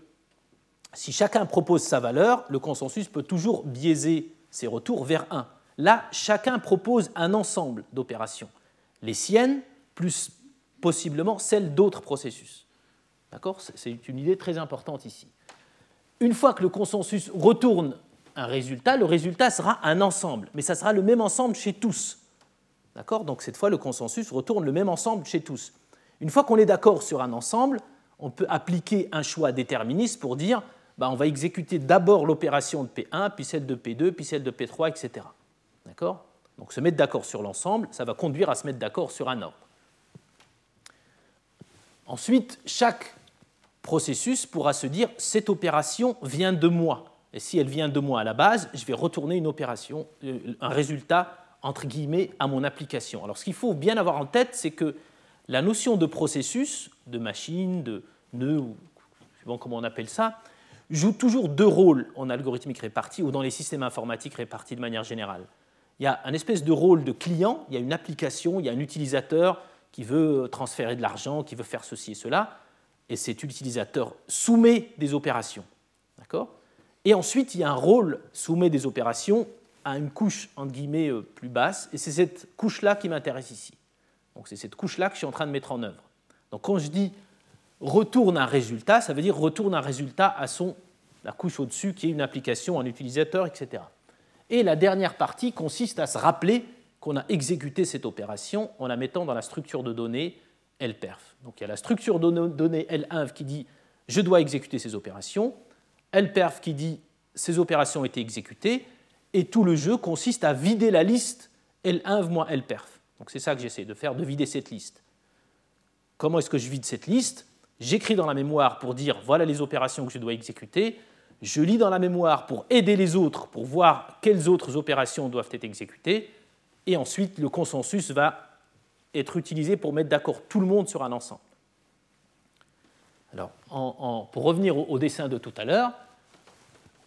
si chacun propose sa valeur, le consensus peut toujours biaiser ses retours vers 1. Là, chacun propose un ensemble d'opérations, les siennes plus possiblement celles d'autres processus. D'accord? C'est une idée très importante ici. Une fois que le consensus retourne un résultat, le résultat sera un ensemble, mais ça sera le même ensemble chez tous. D'accord? Donc cette fois, le consensus retourne le même ensemble chez tous. Une fois qu'on est d'accord sur un ensemble, on peut appliquer un choix déterministe pour dire bah, on va exécuter d'abord l'opération de P1, puis celle de P2, puis celle de P3, etc. D'accord? Donc se mettre d'accord sur l'ensemble, ça va conduire à se mettre d'accord sur un ordre. Ensuite, chaque processus pourra se dire cette opération vient de moi. Et si elle vient de moi à la base, je vais retourner une opération, euh, un résultat entre guillemets à mon application. Alors ce qu'il faut bien avoir en tête, c'est que la notion de processus, de machine, de nœud, ou suivant comment on appelle ça, joue toujours deux rôles en algorithmique répartie ou dans les systèmes informatiques répartis de manière générale. Il y a un espèce de rôle de client, il y a une application, il y a un utilisateur qui veut transférer de l'argent, qui veut faire ceci et cela, et cet utilisateur soumet des opérations. D'accord? Et ensuite, il y a un rôle soumet des opérations à une couche entre guillemets euh, plus basse, et c'est cette couche-là qui m'intéresse ici. Donc c'est cette couche-là que je suis en train de mettre en œuvre. Donc quand je dis retourne un résultat, ça veut dire retourne un résultat à son, la couche au-dessus qui est une application, un utilisateur, etc. Et la dernière partie consiste à se rappeler qu'on a exécuté cette opération en la mettant dans la structure de données LPERF. Donc il y a la structure de données L1 qui dit je dois exécuter ces opérations, LPERF qui dit ces opérations ont été exécutées, et tout le jeu consiste à vider la liste L1 moins LPERF. Donc c'est ça que j'essaie de faire, de vider cette liste. Comment est-ce que je vide cette liste? J'écris dans la mémoire pour dire voilà les opérations que je dois exécuter. Je lis dans la mémoire pour aider les autres, pour voir quelles autres opérations doivent être exécutées et ensuite le consensus va être utilisé pour mettre d'accord tout le monde sur un ensemble. Alors, pour revenir au, dessin de tout à l'heure,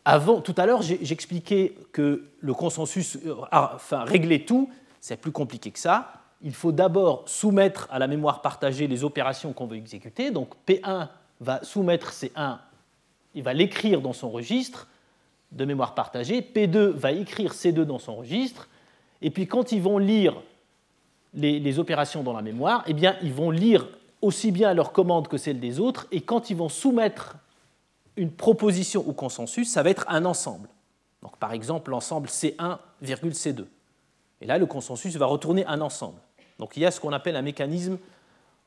avant, tout à l'heure, j'expliquais que le consensus, euh, enfin, régler tout, c'est plus compliqué que ça. Il faut d'abord soumettre à la mémoire partagée les opérations qu'on veut exécuter. Donc, P1 va soumettre C1, il va l'écrire dans son registre de mémoire partagée. P2 va écrire C2 dans son registre. Et puis quand ils vont lire les, opérations dans la mémoire, eh bien, ils vont lire aussi bien leurs commandes que celles des autres, et quand ils vont soumettre une proposition ou consensus, ça va être un ensemble. Donc, par exemple, l'ensemble C1, C2. Et là, le consensus va retourner un ensemble. Donc, il y a ce qu'on appelle un mécanisme,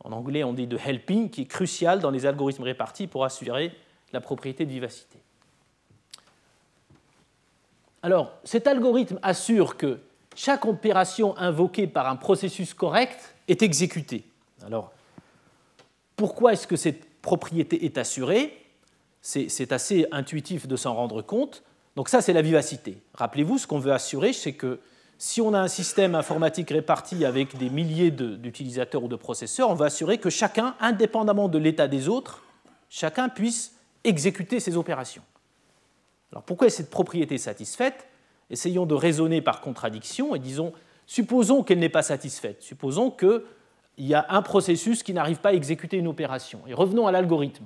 en anglais on dit de helping, qui est crucial dans les algorithmes répartis pour assurer la propriété de vivacité. Alors, cet algorithme assure que chaque opération invoquée par un processus correct est exécutée. Alors, pourquoi est-ce que cette propriété est assurée? C'est assez intuitif de s'en rendre compte. Donc ça, c'est la vivacité. Rappelez-vous, ce qu'on veut assurer, c'est que si on a un système informatique réparti avec des milliers d'utilisateurs ou de processeurs, on veut assurer que chacun, indépendamment de l'état des autres, chacun puisse exécuter ses opérations. Alors pourquoi est cette propriété satisfaite? Essayons de raisonner par contradiction et disons, supposons qu'elle n'est pas satisfaite, supposons qu'il y a un processus qui n'arrive pas à exécuter une opération. Et revenons à l'algorithme.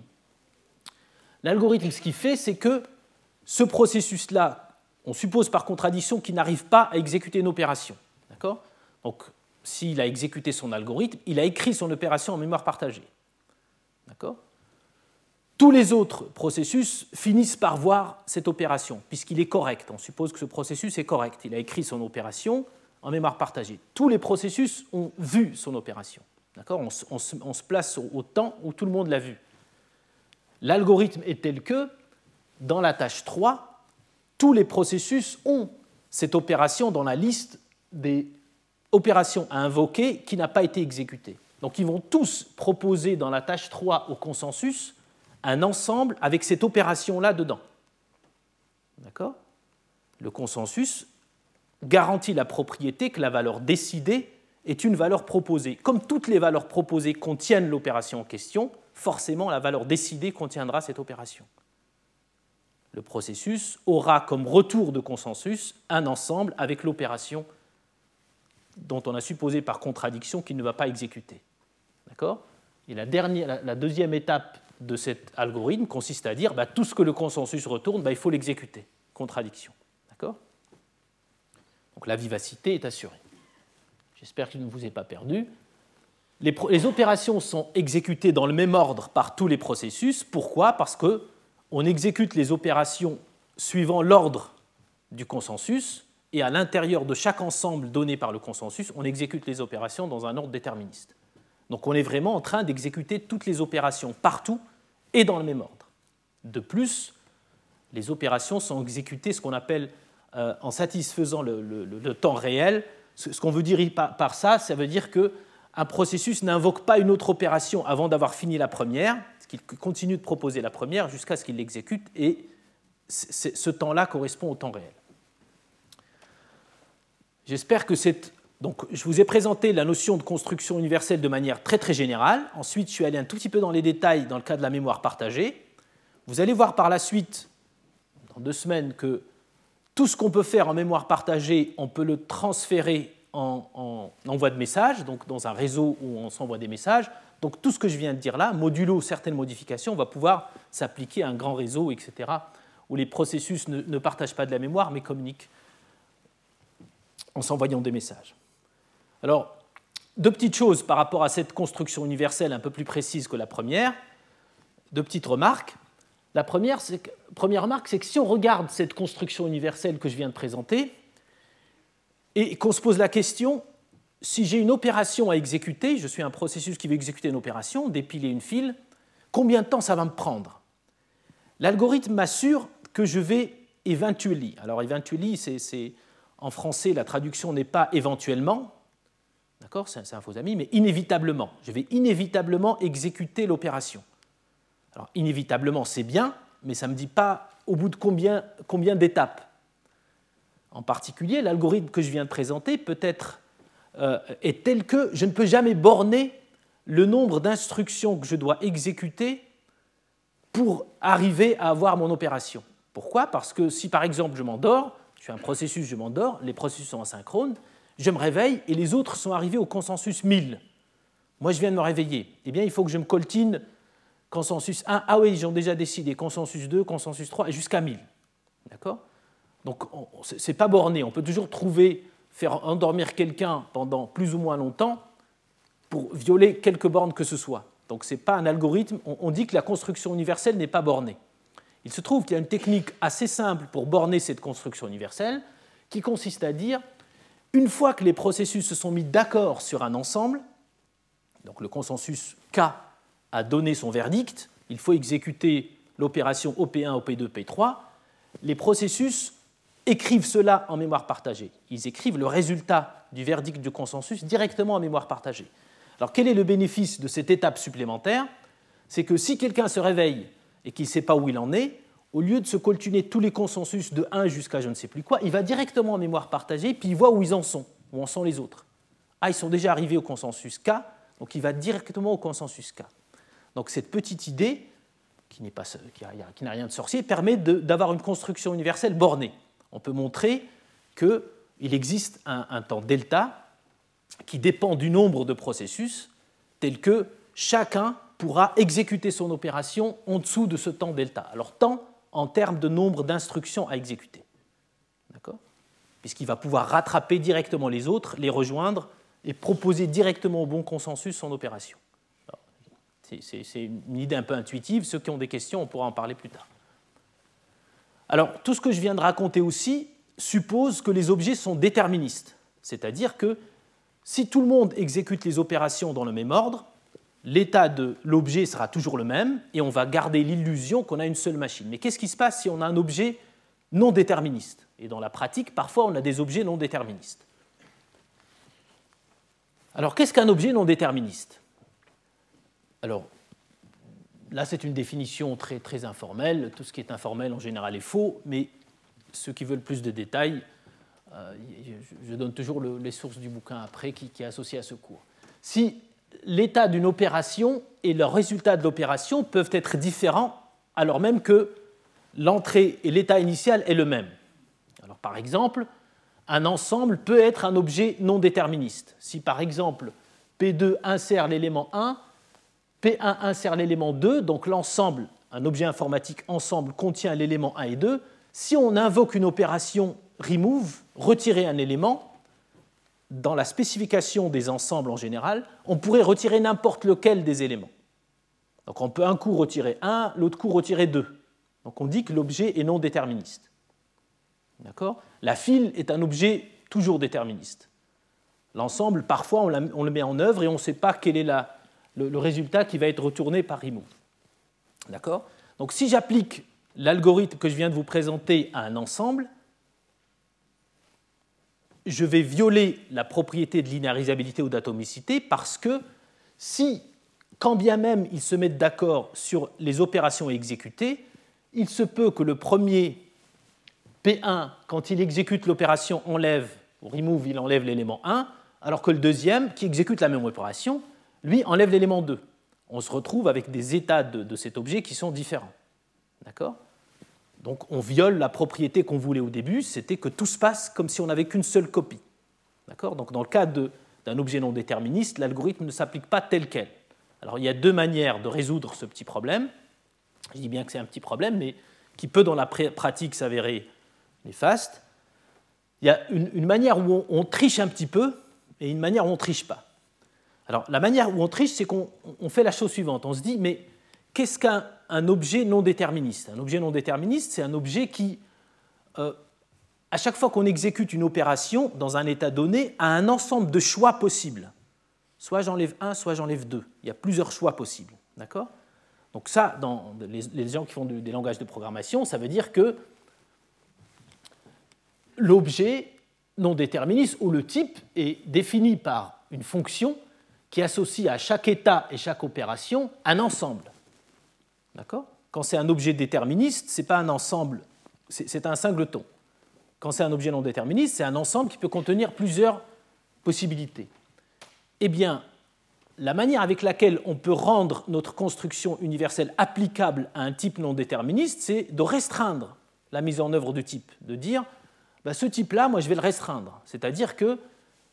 L'algorithme, ce qu'il fait, c'est que ce processus-là, on suppose par contradiction qu'il n'arrive pas à exécuter une opération. D'accord? Donc, s'il a exécuté son algorithme, il a écrit son opération en mémoire partagée. D'accord? Tous les autres processus finissent par voir cette opération, puisqu'il est correct. On suppose que ce processus est correct. Il a écrit son opération en mémoire partagée. Tous les processus ont vu son opération. D'accord? On, se place au temps où tout le monde l'a vu. L'algorithme est tel que, dans la tâche 3, tous les processus ont cette opération dans la liste des opérations à invoquer qui n'a pas été exécutée. Donc ils vont tous proposer dans la tâche 3 au consensus un ensemble avec cette opération-là dedans. D'accord? Le consensus garantit la propriété que la valeur décidée est une valeur proposée. Comme toutes les valeurs proposées contiennent l'opération en question, forcément la valeur décidée contiendra cette opération. Le processus aura comme retour de consensus un ensemble avec l'opération dont on a supposé par contradiction qu'il ne va pas exécuter. D'accord? Et la, deuxième étape de cet algorithme consiste à dire bah, tout ce que le consensus retourne, bah, il faut l'exécuter. Contradiction. D'accord? Donc la vivacité est assurée. J'espère que je ne vous ai pas perdu. Les, les, opérations sont exécutées dans le même ordre par tous les processus. Pourquoi? Parce qu'on exécute les opérations suivant l'ordre du consensus, et à l'intérieur de chaque ensemble donné par le consensus, on exécute les opérations dans un ordre déterministe. Donc on est vraiment en train d'exécuter toutes les opérations partout et dans le même ordre. De plus, les opérations sont exécutées ce qu'on appelle euh, en satisfaisant le, temps réel. Ce, qu'on veut dire par, ça, ça veut dire qu'un processus n'invoque pas une autre opération avant d'avoir fini la première, qu'il continue de proposer la première jusqu'à ce qu'il l'exécute, et ce temps-là correspond au temps réel. J'espère que c'est. Donc, je vous ai présenté la notion de construction universelle de manière très très générale. Ensuite, je suis allé un tout petit peu dans les détails dans le cas de la mémoire partagée. Vous allez voir par la suite, dans deux semaines, que tout ce qu'on peut faire en mémoire partagée, on peut le transférer en, en envoi de messages, donc dans un réseau où on s'envoie des messages. Donc tout ce que je viens de dire là, modulo certaines modifications, va pouvoir s'appliquer à un grand réseau, etc., où les processus ne partagent pas de la mémoire, mais communiquent en s'envoyant des messages. Alors, deux petites choses par rapport à cette construction universelle un peu plus précise que la première. Deux petites remarques. La première, remarque, c'est que si on regarde cette construction universelle que je viens de présenter, et qu'on se pose la question, si j'ai une opération à exécuter, je suis un processus qui veut exécuter une opération, dépiler une file, combien de temps ça va me prendre? L'algorithme m'assure que je vais eventually. Alors eventually, c'est en français, la traduction n'est pas éventuellement, d'accord, c'est un faux ami, mais inévitablement. Je vais inévitablement exécuter l'opération. Alors, inévitablement, c'est bien, mais ça ne me dit pas au bout de combien, d'étapes. En particulier, l'algorithme que je viens de présenter peut être euh, est tel que je ne peux jamais borner le nombre d'instructions que je dois exécuter pour arriver à avoir mon opération. Pourquoi? Parce que si par exemple je m'endors, je fais un processus, je m'endors, les processus sont asynchrones, je me réveille et les autres sont arrivés au consensus 1000. Moi, je viens de me réveiller. Eh bien, il faut que je me coltine consensus 1. Ah oui, ils ont déjà décidé consensus 2, consensus 3, et jusqu'à 1000. D'accord? Donc, ce n'est pas borné. On peut toujours trouver, faire endormir quelqu'un pendant plus ou moins longtemps pour violer quelques bornes que ce soit. Donc, ce n'est pas un algorithme. On dit que la construction universelle n'est pas bornée. Il se trouve qu'il y a une technique assez simple pour borner cette construction universelle qui consiste à dire, une fois que les processus se sont mis d'accord sur un ensemble, donc le consensus K a donné son verdict, il faut exécuter l'opération OP1, OP2, P3, les processus écrivent cela en mémoire partagée. Ils écrivent le résultat du verdict du consensus directement en mémoire partagée. Alors quel est le bénéfice de cette étape supplémentaire? C'est que si quelqu'un se réveille et qu'il ne sait pas où il en est, au lieu de se coltiner tous les consensus de 1 jusqu'à je ne sais plus quoi, il va directement en mémoire partagée, puis il voit où ils en sont, où en sont les autres. Ah, ils sont déjà arrivés au consensus K, donc il va directement au consensus K. Donc cette petite idée, qui n'a rien de sorcier, permet d'avoir une construction universelle bornée. On peut montrer qu'il existe un, un temps delta qui dépend du nombre de processus, tel que chacun pourra exécuter son opération en dessous de ce temps delta. Alors temps en termes de nombre d'instructions à exécuter. D'accord? Puisqu'il va pouvoir rattraper directement les autres, les rejoindre et proposer directement au bon consensus son opération. C'est une idée un peu intuitive. Ceux qui ont des questions, on pourra en parler plus tard. Alors, tout ce que je viens de raconter aussi suppose que les objets sont déterministes. C'est-à-dire que si tout le monde exécute les opérations dans le même ordre, l'état de l'objet sera toujours le même et on va garder l'illusion qu'on a une seule machine. Mais qu'est-ce qui se passe si on a un objet non déterministe? Et dans la pratique, parfois, on a des objets non déterministes. Alors, qu'est-ce qu'un objet non déterministe? Alors, là, c'est une définition très, très informelle. Tout ce qui est informel, en général, est faux, mais ceux qui veulent plus de détails, euh, je, donne toujours les sources du bouquin après qui, qui est associé à ce cours. Si l'état d'une opération et le résultat de l'opération peuvent être différents alors même que l'entrée et l'état initial est le même. Alors, par exemple, un ensemble peut être un objet non déterministe. Si par exemple P2 insère l'élément 1, P1 insère l'élément 2, donc l'ensemble, un objet informatique ensemble contient l'élément 1 et 2. Si on invoque une opération remove, retirer un élément, dans la spécification des ensembles en général, on pourrait retirer n'importe lequel des éléments. Donc on peut un coup retirer 1, l'autre coup retirer 2. Donc on dit que l'objet est non déterministe. D'accord? La file est un objet toujours déterministe. L'ensemble, parfois, on, le met en œuvre et on ne sait pas quel est le, résultat qui va être retourné par remove. D'accord? Donc si j'applique l'algorithme que je viens de vous présenter à un ensemble, je vais violer la propriété de linéarisabilité ou d'atomicité parce que si, quand bien même ils se mettent d'accord sur les opérations à exécuter, il se peut que le premier P1, quand il exécute l'opération enlève ou remove, il enlève l'élément 1, alors que le deuxième, qui exécute la même opération, lui enlève l'élément 2. On se retrouve avec des états de, de cet objet qui sont différents. D'accord? Donc on viole la propriété qu'on voulait au début, c'était que tout se passe comme si on n'avait qu'une seule copie. Donc dans le cas d'un objet non déterministe, l'algorithme ne s'applique pas tel quel. Alors il y a deux manières de résoudre ce petit problème. Je dis bien que c'est un petit problème, mais qui peut dans la pratique s'avérer néfaste. Il y a une, manière où on, triche un petit peu et une manière où on ne triche pas. Alors la manière où on triche, c'est qu'on fait la chose suivante. On se dit, mais qu'est-ce qu'un un objet non déterministe. Un objet non déterministe, c'est un objet qui, euh, à chaque fois qu'on exécute une opération dans un état donné, a un ensemble de choix possibles. Soit j'enlève un, soit j'enlève deux. Il y a plusieurs choix possibles. D'accord? Donc ça, dans les, gens qui font des langages de programmation, ça veut dire que l'objet non déterministe ou le type est défini par une fonction qui associe à chaque état et chaque opération un ensemble. D'accord? Quand c'est un objet déterministe, ce n'est pas un ensemble, c'est un singleton. Quand c'est un objet non déterministe, c'est un ensemble qui peut contenir plusieurs possibilités. Eh bien, la manière avec laquelle on peut rendre notre construction universelle applicable à un type non déterministe, c'est de restreindre la mise en œuvre du type, de dire bah, ce type-là, moi je vais le restreindre. C'est-à-dire que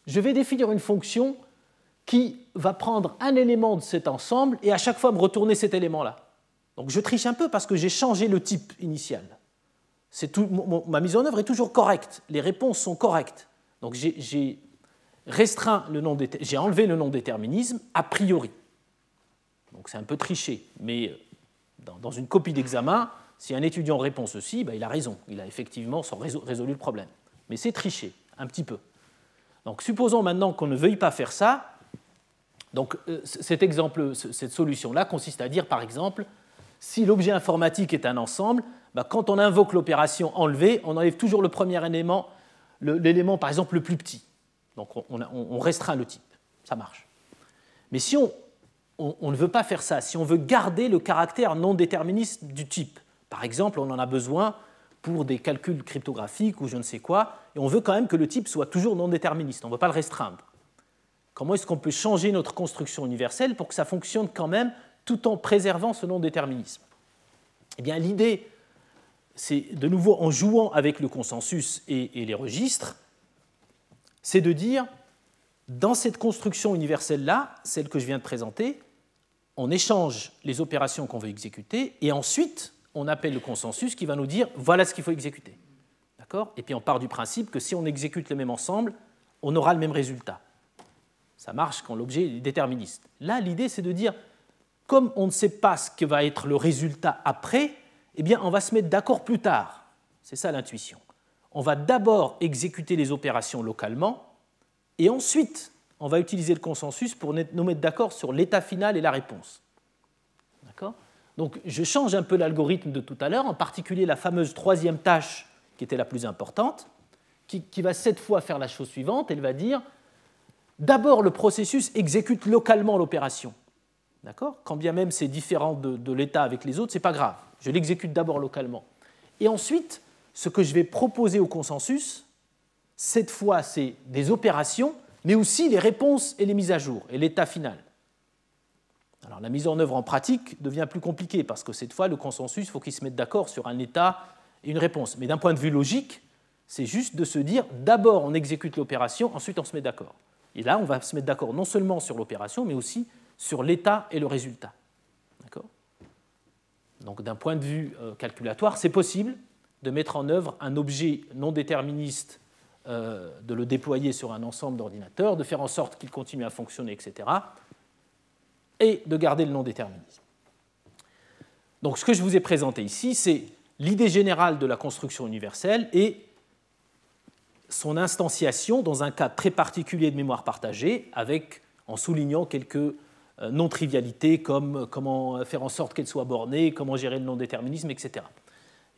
je vais définir une fonction qui va prendre un élément de cet ensemble et à chaque fois me retourner cet élément-là. Donc je triche un peu parce que j'ai changé le type initial. ma mise en œuvre est toujours correcte, les réponses sont correctes. Donc j'ai restreint le nom, j'ai enlevé le nom déterminisme a priori. Donc c'est un peu triché, mais dans, une copie d'examen, si un étudiant répond ceci, ben, il a raison, il a effectivement résolu le problème. Mais c'est triché, un petit peu. Donc supposons maintenant qu'on ne veuille pas faire ça. Donc euh, cet exemple, cette solution-là consiste à dire par exemple, si l'objet informatique est un ensemble, bah, quand on invoque l'opération enlever, on enlève toujours le premier élément, l'élément par exemple le plus petit. Donc on, restreint le type. Ça marche. Mais si on, on, ne veut pas faire ça, si on veut garder le caractère non déterministe du type, par exemple, on en a besoin pour des calculs cryptographiques ou je ne sais quoi, et on veut quand même que le type soit toujours non déterministe, on ne veut pas le restreindre. Comment est-ce qu'on peut changer notre construction universelle pour que ça fonctionne quand même tout en préservant ce non-déterminisme Eh bien, l'idée, c'est de nouveau en jouant avec le consensus et, les registres, c'est de dire, dans cette construction universelle-là, celle que je viens de présenter, on échange les opérations qu'on veut exécuter et ensuite on appelle le consensus qui va nous dire voilà ce qu'il faut exécuter. D'accord? Et puis on part du principe que si on exécute le même ensemble, on aura le même résultat. Ça marche quand l'objet est déterministe. Là, l'idée, c'est de dire comme on ne sait pas ce que va être le résultat après, eh on va se mettre d'accord plus tard. C'est ça l'intuition. On va d'abord exécuter les opérations localement, et ensuite, on va utiliser le consensus pour nous mettre d'accord sur l'état final et la réponse. D'accord? Donc, je change un peu l'algorithme de tout à l'heure, en particulier la fameuse troisième tâche qui était la plus importante, qui, qui va cette fois faire la chose suivante. Elle va dire d'abord, le processus exécute localement l'opération. Quand bien même c'est différent de, l'état avec les autres, ce n'est pas grave. Je l'exécute d'abord localement. Et ensuite, ce que je vais proposer au consensus, cette fois, c'est des opérations, mais aussi les réponses et les mises à jour, et l'état final. Alors la mise en œuvre en pratique devient plus compliquée, parce que cette fois, le consensus, il faut qu'il se mette d'accord sur un état et une réponse. Mais d'un point de vue logique, c'est juste de se dire, d'abord on exécute l'opération, ensuite on se met d'accord. Et là, on va se mettre d'accord non seulement sur l'opération, mais aussi sur l'état et le résultat. Donc d'un point de vue euh, calculatoire, c'est possible de mettre en œuvre un objet non déterministe, euh, de le déployer sur un ensemble d'ordinateurs, de faire en sorte qu'il continue à fonctionner, etc., et de garder le non déterminisme. Donc ce que je vous ai présenté ici, c'est l'idée générale de la construction universelle et son instantiation dans un cas très particulier de mémoire partagée, en soulignant quelques non-trivialités comme comment faire en sorte qu'elle soit bornée, comment gérer le non-déterminisme, etc.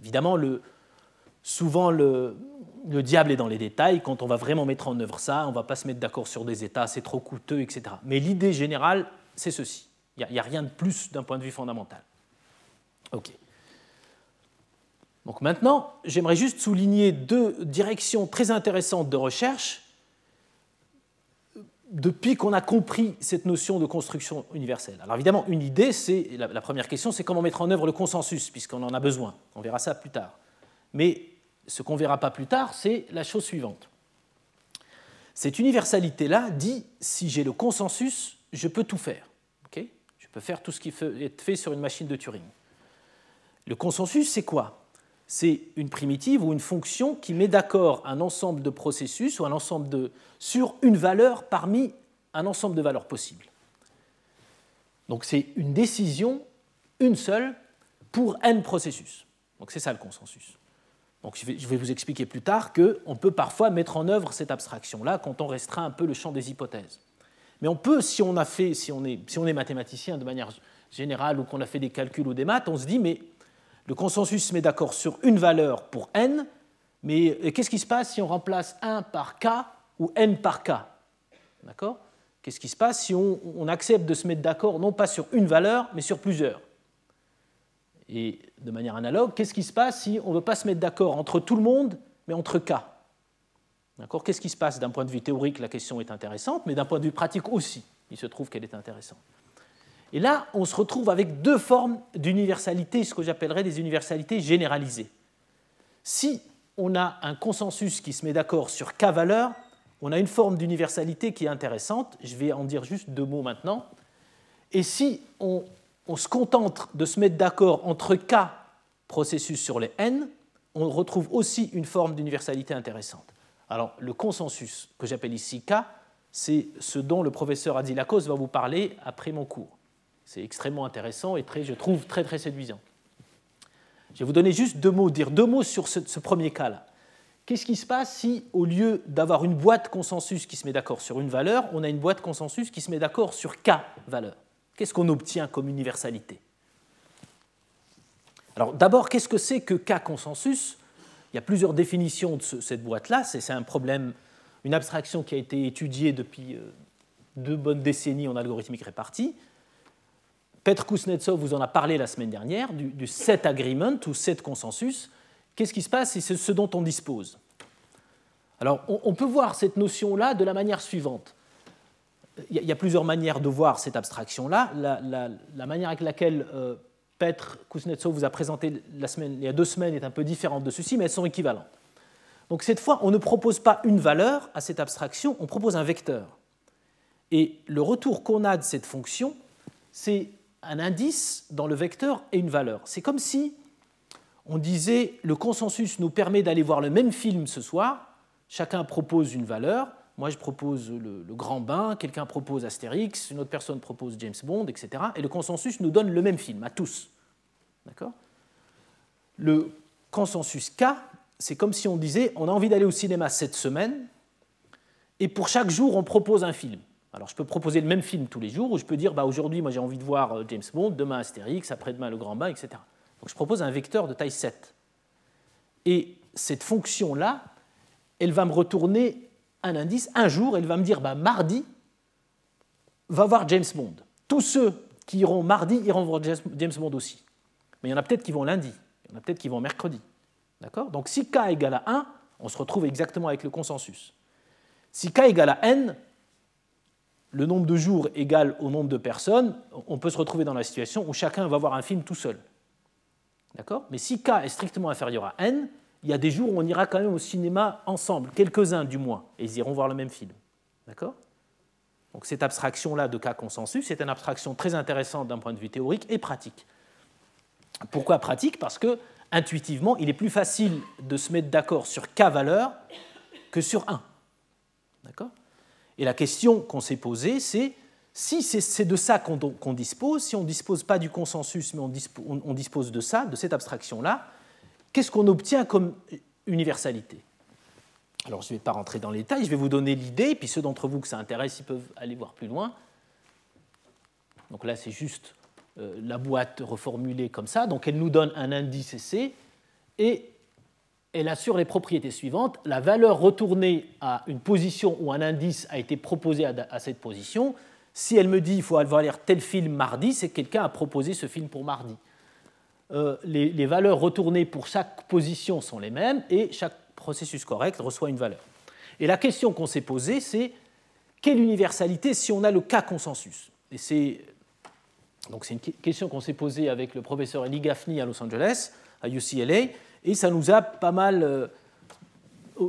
Évidemment, souvent le, le, diable est dans les détails. Quand on va vraiment mettre en œuvre ça, on ne va pas se mettre d'accord sur des états, c'est trop coûteux, etc. Mais l'idée générale, c'est ceci. Il n'y a, a, rien de plus d'un point de vue fondamental. OK. Donc maintenant, j'aimerais juste souligner deux directions très intéressantes de recherche depuis qu'on a compris cette notion de construction universelle. Alors évidemment, une idée, c'est la, première question, c'est comment mettre en œuvre le consensus, puisqu'on en a besoin. On verra ça plus tard. Mais ce qu'on verra pas plus tard, c'est la chose suivante. Cette universalité-là dit si j'ai le consensus, je peux tout faire. Je peux faire tout ce qui peut être fait sur une machine de Turing. Le consensus, c'est quoi? C'est une primitive ou une fonction qui met d'accord un ensemble de processus ou un ensemble de sur une valeur parmi un ensemble de valeurs possibles. Donc c'est une décision, une seule, pour n processus. Donc c'est ça le consensus. Donc je vais, vous expliquer plus tard qu'on peut parfois mettre en œuvre cette abstraction-là quand on restreint un peu le champ des hypothèses. Mais on peut, si on, a fait, si on, est, si on est mathématicien de manière générale ou qu'on a fait des calculs ou des maths, on se dit mais le consensus se met d'accord sur une valeur pour n, mais qu'est-ce qui se passe si on remplace 1 par k ou n par k? Qu'est-ce qui se passe si on, on accepte de se mettre d'accord non pas sur une valeur, mais sur plusieurs? Et de manière analogue, qu'est-ce qui se passe si on ne veut pas se mettre d'accord entre tout le monde, mais entre k? D'accord? Qu'est-ce qui se passe? D'un point de vue théorique La question est intéressante, mais d'un point de vue pratique aussi, il se trouve qu'elle est intéressante. Et là, on se retrouve avec deux formes d'universalité, ce que j'appellerais des universalités généralisées. Si on a un consensus qui se met d'accord sur K valeur, on a une forme d'universalité qui est intéressante. Je vais en dire juste deux mots maintenant. Et si on, on se contente de se mettre d'accord entre K processus sur les N, on retrouve aussi une forme d'universalité intéressante. Alors, le consensus que j'appelle ici K, c'est ce dont le professeur Adilakos va vous parler après mon cours. C'est extrêmement intéressant et je trouve très très séduisant. Je vais vous donner juste deux mots, dire deux mots sur ce, premier cas-là. Qu'est-ce qui se passe si, au lieu d'avoir une boîte consensus qui se met d'accord sur une valeur, on a une boîte consensus qui se met d'accord sur K valeur Qu'est-ce qu'on obtient comme universalité? Alors d'abord, qu'est-ce que c'est que K consensus? Il y a plusieurs définitions de ce, cette boîte-là. C'est un problème, une abstraction qui a été étudiée depuis euh, deux bonnes décennies en algorithmique répartie. Petr Kuznetsov vous en a parlé la semaine dernière, du, du set agreement ou set consensus. Qu'est-ce qui se passe C'est ce dont on dispose? Alors, on, peut voir cette notion-là de la manière suivante. Il y, a, plusieurs manières de voir cette abstraction-là. La, manière avec laquelle euh, Petr Kuznetsov vous a présenté la semaine, il y a deux semaines est un peu différente de ceci, mais elles sont équivalentes. Donc cette fois, on ne propose pas une valeur à cette abstraction, on propose un vecteur. Et le retour qu'on a de cette fonction, c'est un indice dans le vecteur et une valeur. C'est comme si on disait le consensus nous permet d'aller voir le même film ce soir, chacun propose une valeur, moi je propose le, grand bain, quelqu'un propose Astérix, une autre personne propose James Bond, etc. Et le consensus nous donne le même film à tous. D'accord? Le consensus K, c'est comme si on disait on a envie d'aller au cinéma cette semaine, et pour chaque jour on propose un film. Alors je peux proposer le même film tous les jours, ou je peux dire bah, aujourd'hui moi j'ai envie de voir euh, James Bond, demain Astérix, après-demain Le Grand Bain, etc. Donc je propose un vecteur de taille 7. Et cette fonction-là, elle va me retourner un indice. Un jour, elle va me dire bah, mardi, va voir James Bond. Tous ceux qui iront mardi iront voir James Bond aussi. Mais il y en a peut-être qui vont lundi, il y en a peut-être qui vont mercredi. D'accord? Donc si k égale à 1, on se retrouve exactement avec le consensus. Si k égale à n, le nombre de jours égal au nombre de personnes, on peut se retrouver dans la situation où chacun va voir un film tout seul. D'accord? Mais si k est strictement inférieur à n, il y a des jours où on ira quand même au cinéma ensemble, quelques-uns du moins, et ils iront voir le même film. D'accord? Donc cette abstraction-là de cas consensus, c'est une abstraction très intéressante d'un point de vue théorique et pratique. Pourquoi pratique? Parce que intuitivement, il est plus facile de se mettre d'accord sur k valeur que sur 1. D'accord? Et la question qu'on s'est posée, c'est si c'est de ça qu'on dispose, si on ne dispose pas du consensus, mais on dispose de ça, de cette abstraction-là, qu'est-ce qu'on obtient comme universalité? Alors je ne vais pas rentrer dans les détails, je vais vous donner l'idée, puis ceux d'entre vous que ça intéresse, ils peuvent aller voir plus loin. Donc là, c'est juste euh, la boîte reformulée comme ça. Donc elle nous donne un indice C et elle assure les propriétés suivantes. La valeur retournée à une position où un indice a été proposé à, cette position, si elle me dit il faut aller lire tel film mardi, c'est que quelqu'un a proposé ce film pour mardi. Euh, les, valeurs retournées pour chaque position sont les mêmes et chaque processus correct reçoit une valeur. Et la question qu'on s'est posée, c'est quelle universalité si on a le cas consensus? Et c'est c'est une question qu'on s'est posée avec le professeur Eli Gaffney à Los Angeles, à UCLA, et ça nous a pas mal, euh,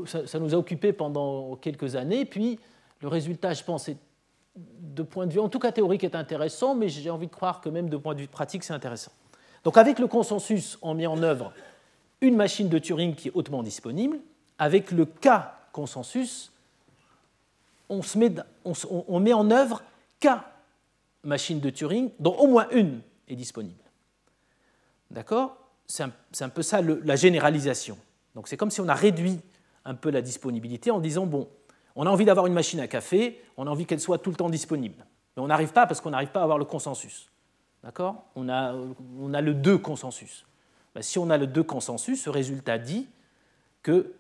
ça, nous a occupé pendant quelques années. Puis le résultat, je pense, est de point de vue, en tout cas théorique, est intéressant, mais j'ai envie de croire que même de point de vue pratique, c'est intéressant. Donc avec le consensus, on met en œuvre une machine de Turing qui est hautement disponible. Avec le cas consensus, on, met, on met en œuvre K machine de Turing dont au moins une est disponible. D'accord? C'est un, peu ça la généralisation. Donc c'est comme si on a réduit un peu la disponibilité en disant, bon, on a envie d'avoir une machine à café, on a envie qu'elle soit tout le temps disponible. Mais on n'arrive pas parce qu'on n'arrive pas à avoir le consensus. D'accord? On a, on a le 2 consensus. Ben, si on a le 2 consensus, ce résultat dit que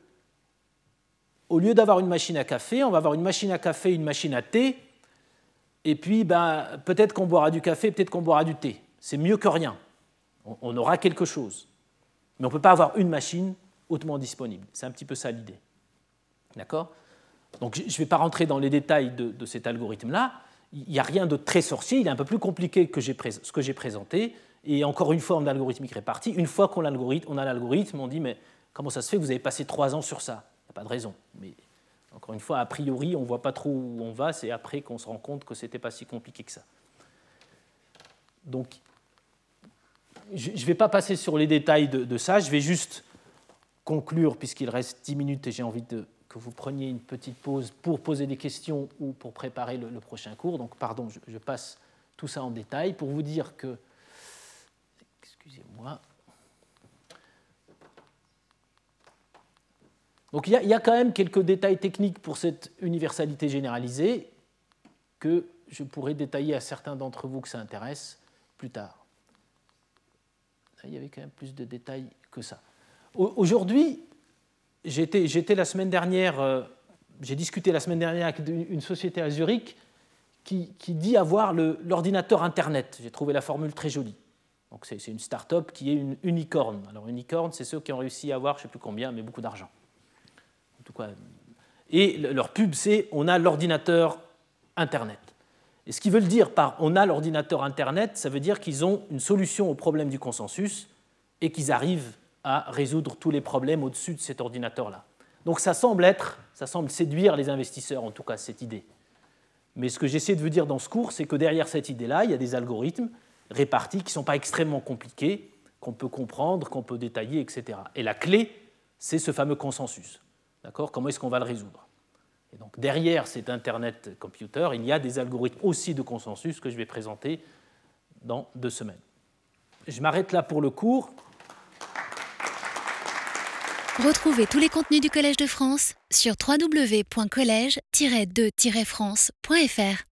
au lieu d'avoir une machine à café, on va avoir une machine à café une machine à thé et puis ben, peut-être qu'on boira du café, peut-être qu'on boira du thé. C'est mieux que rien. On, aura quelque chose. Mais on ne peut pas avoir une machine hautement disponible. C'est un petit peu ça l'idée. D'accord? Donc je ne vais pas rentrer dans les détails de, cet algorithme-là. Il n'y a rien de très sorcier, il est un peu plus compliqué que ce que j'ai présenté. Et encore une forme d'algorithmique répartie. Une fois qu'on a l'algorithme, on dit mais comment ça se fait vous avez passé trois ans sur ça? Il n'y a pas de raison. Mais encore une fois, a priori, on ne voit pas trop où on va, c'est après qu'on se rend compte que ce n'était pas si compliqué que ça. Donc, je ne vais pas passer sur les détails de, ça, je vais juste conclure, puisqu'il reste 10 minutes et j'ai envie de, que vous preniez une petite pause pour poser des questions ou pour préparer le, prochain cours. Donc, pardon, je passe tout ça en détail pour vous dire que, excusez-moi, Donc il y, a, quand même quelques détails techniques pour cette universalité généralisée que je pourrais détailler à certains d'entre vous que ça intéresse plus tard. Il y avait quand même plus de détails que ça. Aujourd'hui, j'étais la semaine dernière, euh, j'ai discuté la semaine dernière avec une société à Zurich qui, dit avoir l'ordinateur Internet. J'ai trouvé la formule très jolie. Donc c'est une start-up qui est une unicorne. Alors unicorne, c'est ceux qui ont réussi à avoir, je ne sais plus combien, mais beaucoup d'argent. Et leur pub, c'est on a l'ordinateur Internet. Et ce qu'ils veulent dire par on a l'ordinateur Internet, ça veut dire qu'ils ont une solution au problème du consensus et qu'ils arrivent à résoudre tous les problèmes au-dessus de cet ordinateur-là. Donc ça semble être, ça semble séduire les investisseurs, en tout cas cette idée. Mais ce que j'essaie de vous dire dans ce cours, c'est que derrière cette idée-là, il y a des algorithmes répartis qui ne sont pas extrêmement compliqués, qu'on peut comprendre, qu'on peut détailler, etc. Et la clé, c'est ce fameux consensus. D'accord? Comment est-ce qu'on va le résoudre? Donc derrière cet Internet Computer, il y a des algorithmes aussi de consensus que je vais présenter dans deux semaines. Je m'arrête là pour le cours. Retrouvez tous les contenus du Collège de France sur www.colège-2-france.fr.